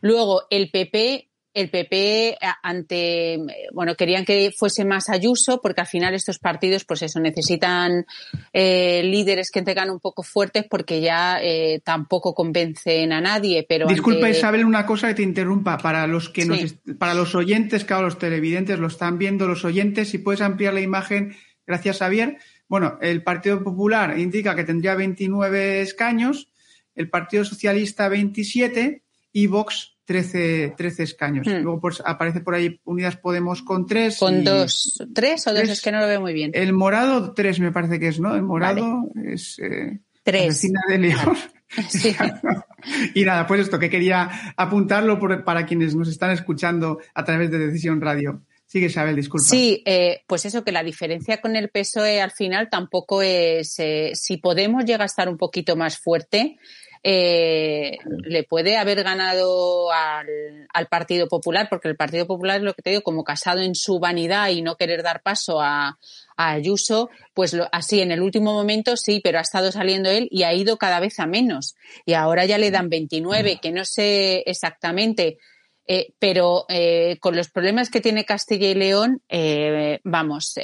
[SPEAKER 3] Luego, el PP, el PP ante, bueno, querían que fuese más Ayuso, porque al final estos partidos, pues eso, necesitan eh, líderes que tengan un poco fuertes, porque ya eh, tampoco convencen a nadie. Pero
[SPEAKER 2] disculpa Isabel una cosa que te interrumpa para los que nos, para los oyentes, claro, los televidentes lo están viendo, los oyentes, si puedes ampliar la imagen, gracias Javier. Bueno, el Partido Popular indica que tendría 29 escaños, el Partido Socialista 27 y Vox 13, 13 escaños. Hmm. Luego pues, aparece por ahí Unidas Podemos con tres.
[SPEAKER 3] Con dos. ¿Tres o dos? Es que no lo veo muy bien.
[SPEAKER 2] El morado, tres me parece que es, ¿no? El morado es. Eh,
[SPEAKER 3] tres.
[SPEAKER 2] de León. y nada, pues esto que quería apuntarlo para quienes nos están escuchando a través de Decisión Radio. Sigue, Isabel, disculpa.
[SPEAKER 3] Sí, eh, pues eso, que la diferencia con el PSOE al final tampoco es. Eh, si Podemos llega a estar un poquito más fuerte, eh, le puede haber ganado al, Partido Popular, porque el Partido Popular lo que te digo, como casado en su vanidad y no querer dar paso a, Ayuso, pues así en el último momento sí, pero ha estado saliendo él y ha ido cada vez a menos. Y ahora ya le dan 29, que no sé exactamente. Eh, pero eh, con los problemas que tiene Castilla y León, vamos,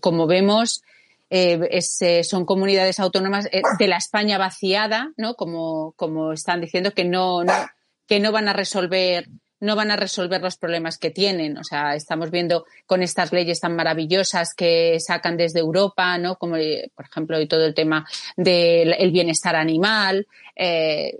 [SPEAKER 3] como vemos, eh, eh, son comunidades autónomas eh, de la España vaciada, ¿no? Como, como están diciendo que no, no, que no van a resolver no van a resolver los problemas que tienen. O sea, estamos viendo con estas leyes tan maravillosas que sacan desde Europa, ¿no? Como, por ejemplo, y todo el tema del bienestar animal. Eh,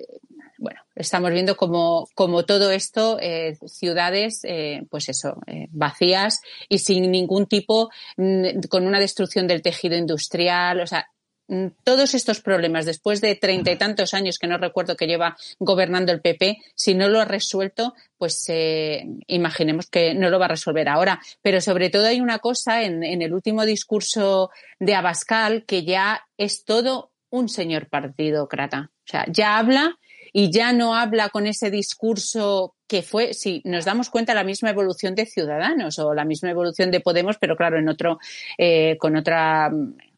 [SPEAKER 3] bueno, estamos viendo como, como todo esto, eh, ciudades, eh, pues eso, eh, vacías y sin ningún tipo, mm, con una destrucción del tejido industrial, o sea, mm, todos estos problemas, después de treinta y tantos años que no recuerdo que lleva gobernando el PP, si no lo ha resuelto, pues imaginemos que no lo va a resolver ahora. Pero sobre todo hay una cosa en, en el último discurso de Abascal que ya es todo un señor partidócrata. O sea, ya habla y ya no habla con ese discurso que fue, si nos damos cuenta, la misma evolución de Ciudadanos o la misma evolución de Podemos, pero claro, en otro, eh, con otra,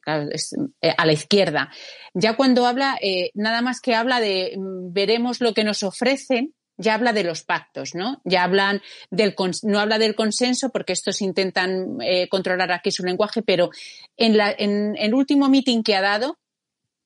[SPEAKER 3] eh, a la izquierda. Ya cuando habla, eh, nada más que habla de mm, veremos lo que nos ofrecen, ya habla de los pactos, ¿no? Ya hablan del, no habla del consenso porque estos intentan controlar aquí su lenguaje, pero en, la, en el último meeting que ha dado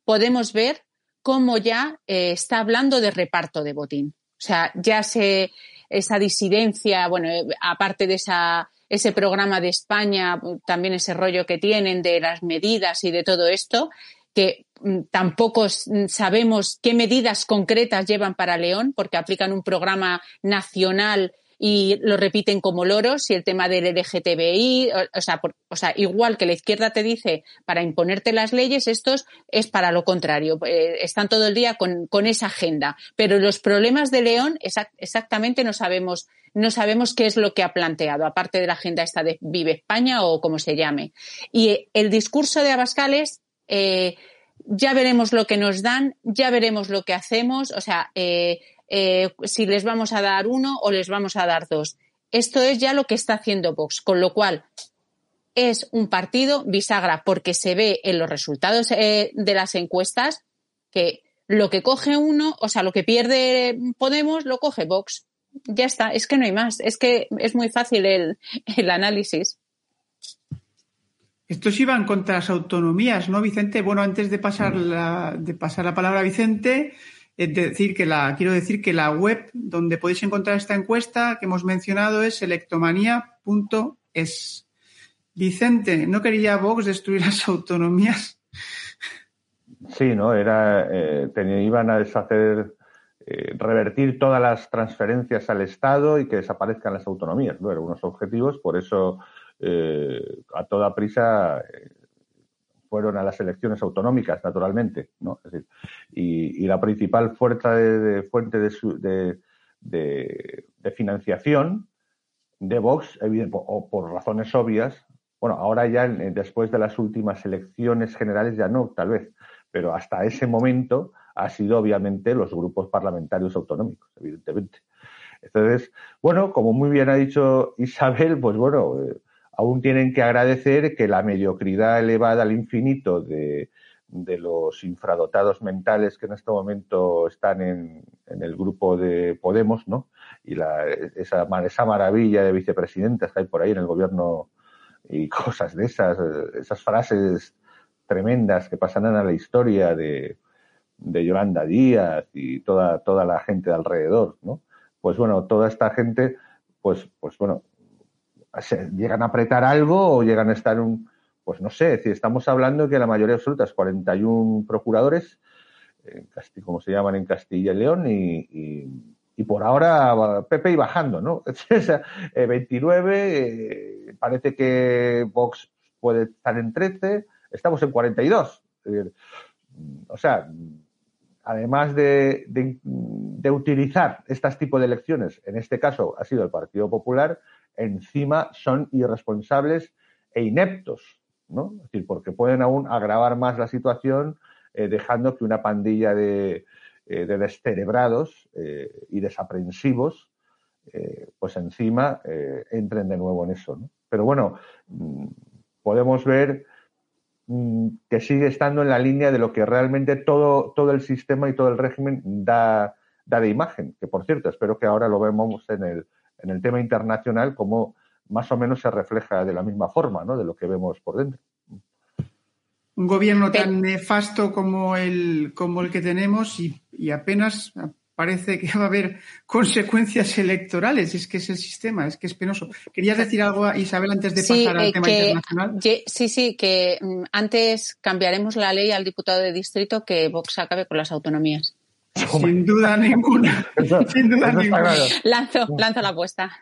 [SPEAKER 3] podemos ver cómo ya eh, está hablando de reparto de botín. O sea, ya se, esa disidencia, bueno, eh, aparte de esa, ese programa de España, también ese rollo que tienen de las medidas y de todo esto, que mm, tampoco sabemos qué medidas concretas llevan para León, porque aplican un programa nacional y lo repiten como loros y el tema del LGTBI, o, sea, o sea, igual que la izquierda te dice para imponerte las leyes, estos es para lo contrario, eh, están todo el día con, con, esa agenda. Pero los problemas de León exactamente no sabemos, no sabemos qué es lo que ha planteado, aparte de la agenda esta de Vive España o como se llame. Y el discurso de Abascal es, eh, ya veremos lo que nos dan, ya veremos lo que hacemos, o sea, eh, eh, si les vamos a dar uno o les vamos a dar dos. Esto es ya lo que está haciendo Vox, con lo cual es un partido bisagra porque se ve en los resultados eh, de las encuestas que lo que coge uno, o sea, lo que pierde Podemos, lo coge Vox. Ya está, es que no hay más, es que es muy fácil el, el análisis.
[SPEAKER 2] Estos iban contra las autonomías, ¿no, Vicente? Bueno, antes de pasar la, de pasar la palabra a Vicente, es decir que la, quiero decir que la web donde podéis encontrar esta encuesta que hemos mencionado es electomanía.es. Vicente, ¿no quería Vox destruir las autonomías?
[SPEAKER 4] Sí, ¿no? Era, eh, iban a deshacer, eh, revertir todas las transferencias al Estado y que desaparezcan las autonomías, ¿no? Eran unos objetivos, por eso eh, a toda prisa fueron a las elecciones autonómicas, naturalmente, ¿no? y, la principal fuerza de, fuente de, de, financiación de Vox, o por razones obvias, bueno, ahora ya después de las últimas elecciones generales ya no, tal vez, pero hasta ese momento ha sido obviamente los grupos parlamentarios autonómicos, evidentemente. Entonces, bueno, como muy bien ha dicho Isabel, pues bueno, eh, aún tienen que agradecer que la mediocridad elevada al infinito de, los infradotados mentales que en este momento están en, el grupo de Podemos, ¿no? Y la, esa, esa maravilla de vicepresidentes que hay por ahí en el gobierno y cosas de esas, esas frases tremendas que pasarán a la historia de, de Yolanda Díaz y toda, toda la gente de alrededor, ¿no? Pues bueno, toda esta gente, pues, pues bueno, llegan a apretar algo o llegan a estar un, pues no sé, si estamos hablando que la mayoría absoluta es 41 procuradores, como se llaman en Castilla y León, y, y, por ahora Pepe y bajando, ¿no? 29, eh, eh, parece que Vox puede estar en 13, estamos en 42. O sea, además de, de, utilizar este tipo de elecciones, en este caso ha sido el Partido Popular, encima son irresponsables e ineptos, ¿no? Es decir, porque pueden aún agravar más la situación eh, dejando que una pandilla de, eh, de descerebrados eh, y desaprensivos pues encima entren de nuevo en eso. Pero bueno, mm, podemos ver que sigue estando en la línea de lo que realmente todo, todo el sistema y todo el régimen da, da de imagen, que por cierto, espero que ahora lo vemos en el, en el tema internacional como más o menos se refleja de la misma forma, ¿no? De lo que vemos por dentro.
[SPEAKER 2] Un gobierno tan nefasto como el, como el que tenemos y, apenas parece que va a haber consecuencias electorales. Es que es el sistema, es que es penoso. ¿Querías decir algo, Isabel, antes de pasar al eh, tema internacional?
[SPEAKER 3] sí, sí, que mm, antes cambiaremos la ley al diputado de distrito que Vox acabe con las autonomías.
[SPEAKER 2] Sin duda ninguna. Sin duda ninguna.
[SPEAKER 3] Lanzo, lanzo la apuesta.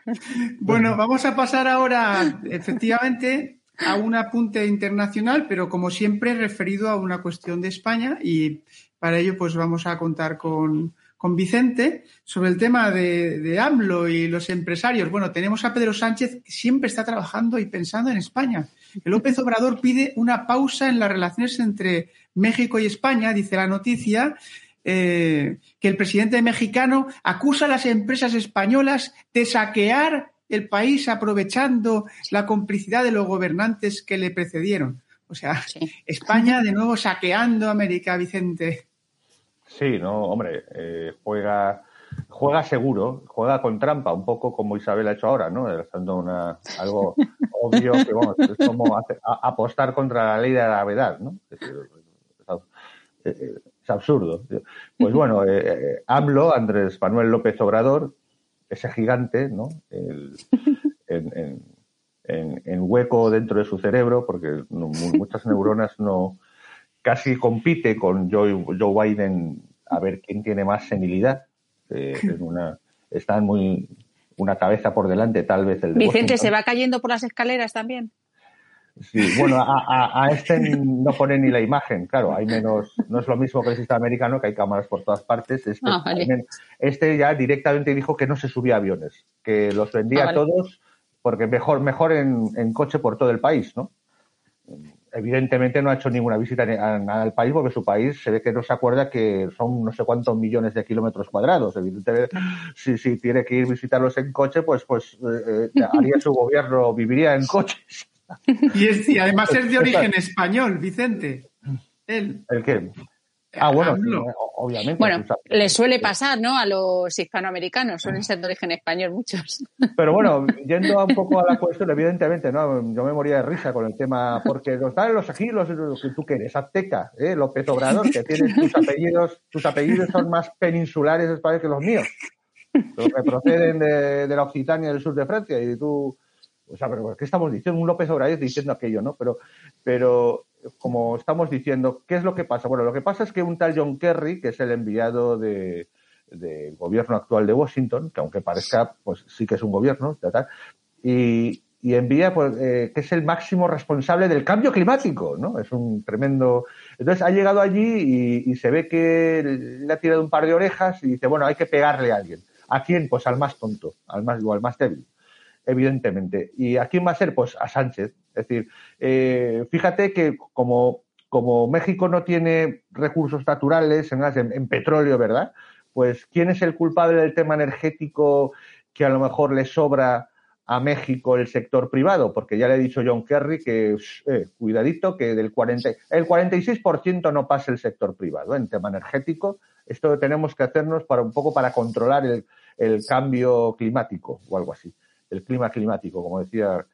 [SPEAKER 2] Bueno, vamos a pasar ahora, efectivamente, a un apunte internacional, pero como siempre referido a una cuestión de España y para ello pues vamos a contar con, con Vicente sobre el tema de, de, AMLO y los empresarios. Bueno, tenemos a Pedro Sánchez que siempre está trabajando y pensando en España. El López Obrador pide una pausa en las relaciones entre México y España, dice la noticia, eh, que el presidente mexicano acusa a las empresas españolas de saquear el país aprovechando la complicidad de los gobernantes que le precedieron. O sea, España de nuevo saqueando América, Vicente.
[SPEAKER 4] Sí, no, hombre, eh, juega, juega seguro, juega con trampa, un poco como Isabel ha hecho ahora, ¿no? Haciendo una, algo obvio que, vamos, es como apostar contra la ley de la gravedad, ¿no? Es absurdo. Pues bueno, eh, eh, AMLO, Andrés Manuel López Obrador, ese gigante, ¿no? en, hueco dentro de su cerebro, porque muchas neuronas no casi compite con Joe, Joe Biden a ver quién tiene más senilidad. Eh, una, están muy una cabeza por delante, tal vez el de
[SPEAKER 3] Vicente, ¿se va cayendo por las escaleras también?
[SPEAKER 4] Sí, bueno, a, este no pone ni la imagen, claro, hay menos, no es lo mismo que el sistema americano, que hay cámaras por todas partes. Este, ah, este ya directamente dijo que no se subía a aviones, que los vendía ah, todos porque mejor, mejor en, coche por todo el país, ¿no? Evidentemente no ha hecho ninguna visita a nada del país porque su país se ve que no se acuerda que son no sé cuántos millones de kilómetros cuadrados. Evidentemente, si, si tiene que ir a visitarlos en coche, pues, pues eh, eh, haría su gobierno, viviría en coches
[SPEAKER 2] Y, es, y además es de origen español, Vicente. Él.
[SPEAKER 4] ¿El qué? Ah, bueno, obviamente.
[SPEAKER 3] Bueno, le suele pasar, ¿no? A los hispanoamericanos, suelen ser de origen español muchos.
[SPEAKER 4] Pero bueno, yendo un poco a la cuestión, evidentemente, ¿no? Yo me moría de risa con el tema, porque nos dan los aquí, los, que tú que eres, Azteca, ¿eh? López Obrador, que tienes tus apellidos, tus apellidos son más peninsulares que los míos. Los que proceden de, de la Occitania del sur de Francia, y tú, o sea, pero ¿qué estamos diciendo? Un López Obrador diciendo aquello, ¿no? Pero, pero como estamos diciendo, ¿qué es lo que pasa? Bueno, lo que pasa es que un tal John Kerry, que es el enviado del gobierno actual de Washington, que aunque parezca, pues sí que es un gobierno, y, envía, pues, eh, que es el máximo responsable del cambio climático, ¿no? Es un tremendo. Entonces ha llegado allí y, se ve que le ha tirado un par de orejas y dice, bueno, hay que pegarle a alguien. ¿A quién? Pues al más tonto, al más, o al más débil evidentemente. ¿Y a quién va a ser? Pues a Sánchez. Es decir, eh, fíjate que como, como México no tiene recursos naturales en, en, petróleo, ¿verdad? Pues ¿quién es el culpable del tema energético que a lo mejor le sobra a México el sector privado? Porque ya le he dicho John Kerry que, eh, cuidadito, que del 40, el 46% no pasa el sector privado en tema energético. Esto tenemos que hacernos para un poco para controlar el, el cambio climático o algo así el clima climático, como decía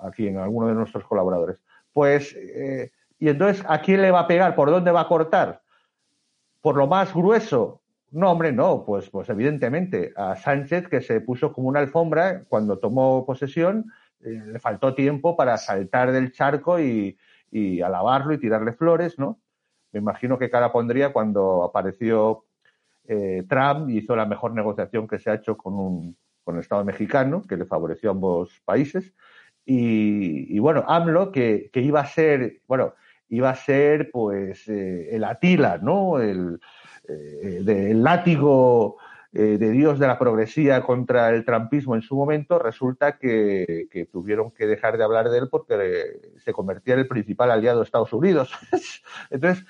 [SPEAKER 4] aquí en alguno de nuestros colaboradores. Pues, eh, y entonces, ¿a quién le va a pegar? ¿Por dónde va a cortar? ¿Por lo más grueso? No, hombre, no, pues, pues evidentemente a Sánchez, que se puso como una alfombra cuando tomó posesión, eh, le faltó tiempo para saltar del charco y, y alabarlo y tirarle flores, ¿no? Me imagino que cara pondría cuando apareció eh, Trump y hizo la mejor negociación que se ha hecho con un, con el Estado mexicano, que le favoreció a ambos países. Y, bueno, AMLO, que, iba a ser, bueno, iba a ser pues eh, el Atila, ¿no? El, eh, látigo eh, de Dios de la progresía contra el trampismo en su momento, resulta que, tuvieron que dejar de hablar de él porque se convertía en el principal aliado de Estados Unidos. Entonces,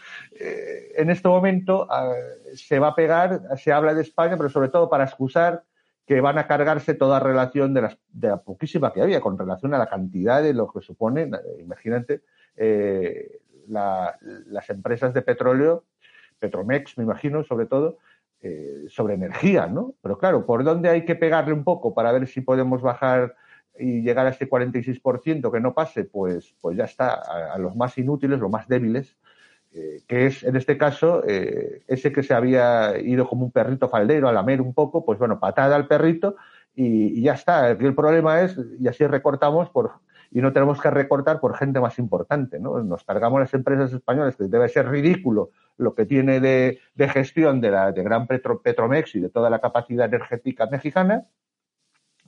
[SPEAKER 4] en este momento ah, se va a pegar, se habla de España, pero sobre todo para excusar que van a cargarse toda relación de, las, de la poquísima que había con relación a la cantidad de lo que supone, imagínate, eh, las empresas de petróleo, Petromex, me imagino, sobre todo, eh, sobre energía, ¿no? Pero claro, ¿por dónde hay que pegarle un poco para ver si podemos bajar y llegar a este 46% que no pase? Pues, pues ya está, a los más inútiles, los más débiles, eh, que es en este caso eh, ese que se había ido como un perrito faldero a lamer un poco, pues bueno, patada al perrito y, ya está. Aquí el problema es, y así recortamos por y no tenemos que recortar por gente más importante, ¿no? Nos cargamos las empresas españolas, que debe ser ridículo lo que tiene de, gestión de la de Gran Petro, Petromex y de toda la capacidad energética mexicana,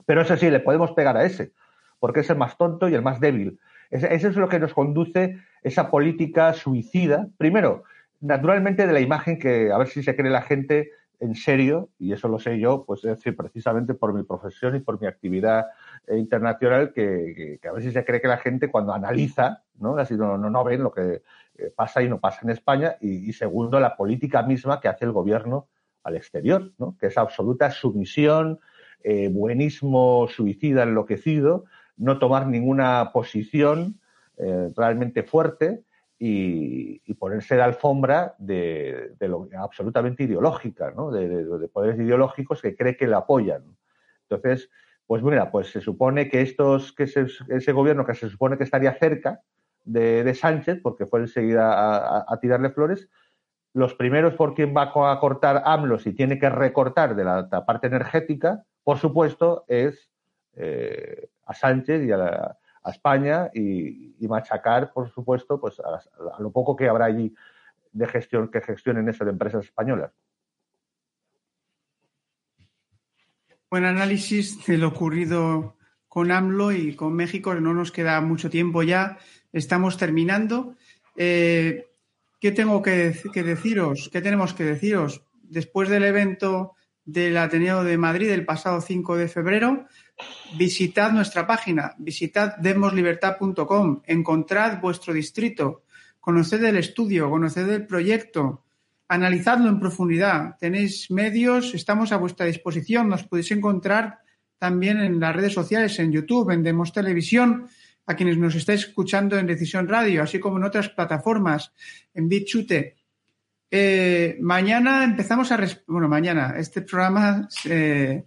[SPEAKER 4] pero eso sí, le podemos pegar a ese, porque es el más tonto y el más débil. Eso es lo que nos conduce esa política suicida. Primero, naturalmente de la imagen que a ver si se cree la gente en serio, y eso lo sé yo, pues es decir, precisamente por mi profesión y por mi actividad eh, internacional, que, a ver si se cree que la gente cuando analiza, ¿no? Así no, no, ven lo que eh, pasa y no pasa en España, y, segundo, la política misma que hace el gobierno al exterior, ¿no? Que es absoluta sumisión, eh, buenismo suicida enloquecido, no tomar ninguna posición eh, realmente fuerte y, ponerse de alfombra de, lo absolutamente ideológica, ¿no? de, poderes ideológicos que cree que le apoyan. Entonces, pues mira, pues se supone que estos, que ese, gobierno que se supone que estaría cerca de, Sánchez, porque fue enseguida a, tirarle flores, los primeros por quien va a cortar AMLO si tiene que recortar de la, parte energética, por supuesto, es eh, a Sánchez y a, España y, machacar, por supuesto, pues a, lo poco que habrá allí de gestión que gestionen eso de empresas españolas.
[SPEAKER 2] Buen análisis de lo ocurrido con AMLO y con México. No nos queda mucho tiempo ya. Estamos terminando. Eh, ¿Qué tengo que, deciros? ¿Qué tenemos que deciros? Después del evento del Ateneo de Madrid el pasado 5 de febrero, visitad nuestra página, visitad demoslibertad.com, encontrad vuestro distrito, conoced el estudio, conoced el proyecto, analizadlo en profundidad. Tenéis medios, estamos a vuestra disposición, nos podéis encontrar también en las redes sociales, en YouTube, en Demos Televisión, a quienes nos estáis escuchando en Decisión Radio, así como en otras plataformas, en BitChute. Eh, mañana empezamos a... Bueno, mañana, este programa... Eh,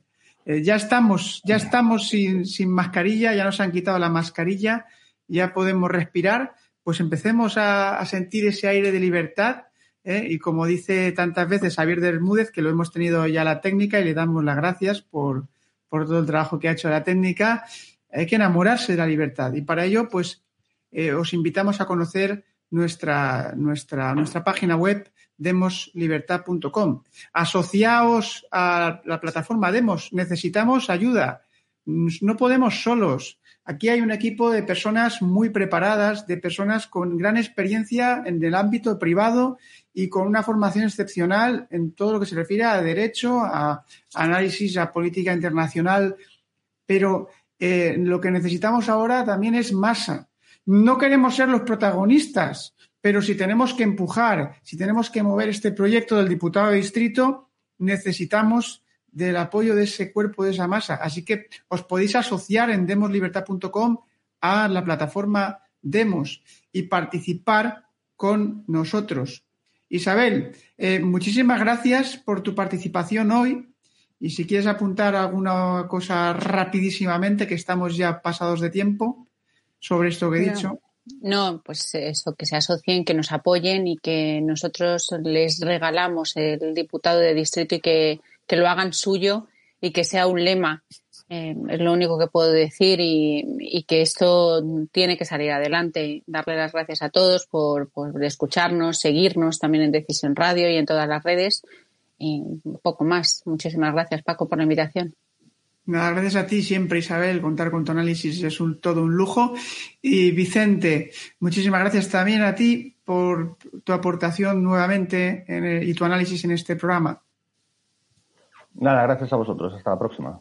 [SPEAKER 2] eh, ya estamos, ya estamos sin, sin mascarilla, ya nos han quitado la mascarilla, ya podemos respirar, pues empecemos a, sentir ese aire de libertad. Y como dice tantas veces Javier Bermúdez, que lo hemos tenido ya la técnica y le damos las gracias por, por todo el trabajo que ha hecho la técnica, hay que enamorarse de la libertad. Y para ello, pues, os invitamos a conocer nuestra, nuestra, nuestra página web demoslibertad.com. Asociaos a la plataforma Demos. Necesitamos ayuda. No podemos solos. Aquí hay un equipo de personas muy preparadas, de personas con gran experiencia en el ámbito privado y con una formación excepcional en todo lo que se refiere a derecho, a análisis, a política internacional. Pero eh, lo que necesitamos ahora también es masa. No queremos ser los protagonistas, pero si tenemos que empujar, si tenemos que mover este proyecto del diputado de distrito, necesitamos del apoyo de ese cuerpo, de esa masa. Así que os podéis asociar en demoslibertad.com a la plataforma Demos y participar con nosotros. Isabel, eh, muchísimas gracias por tu participación hoy. Y si quieres apuntar alguna cosa rapidísimamente, que estamos ya pasados de tiempo, sobre esto que he dicho.
[SPEAKER 3] No, pues eso, que se asocien, que nos apoyen y que nosotros les regalamos el diputado de distrito y que, lo hagan suyo y que sea un lema. Eh, es lo único que puedo decir y, que esto tiene que salir adelante. Darle las gracias a todos por, por escucharnos, seguirnos también en Decisión Radio y en todas las redes y poco más. Muchísimas gracias, Paco, por la invitación.
[SPEAKER 2] Nada, gracias a ti siempre, Isabel. Contar con tu análisis es un, todo un lujo. Y Vicente, muchísimas gracias también a ti por tu aportación nuevamente y tu análisis en este programa.
[SPEAKER 4] Nada, gracias a vosotros. Hasta la próxima.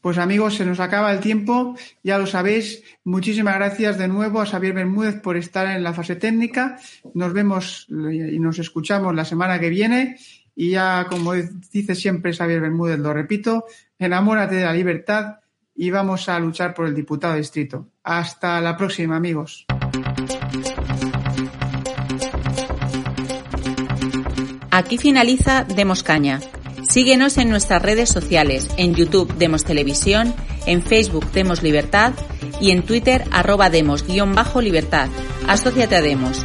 [SPEAKER 2] Pues amigos, se nos acaba el tiempo, ya lo sabéis. Muchísimas gracias de nuevo a Xavier Bermúdez por estar en la fase técnica. Nos vemos y nos escuchamos la semana que viene y ya, como dice siempre Xavier Bermúdez, lo repito, enamórate de la libertad y vamos a luchar por el diputado distrito. Hasta la próxima, amigos.
[SPEAKER 3] Aquí finaliza Demos Caña. Síguenos en nuestras redes sociales, en YouTube Demos Televisión, en Facebook Demos Libertad y en Twitter arroba Demos-Libertad. Asociate a Demos.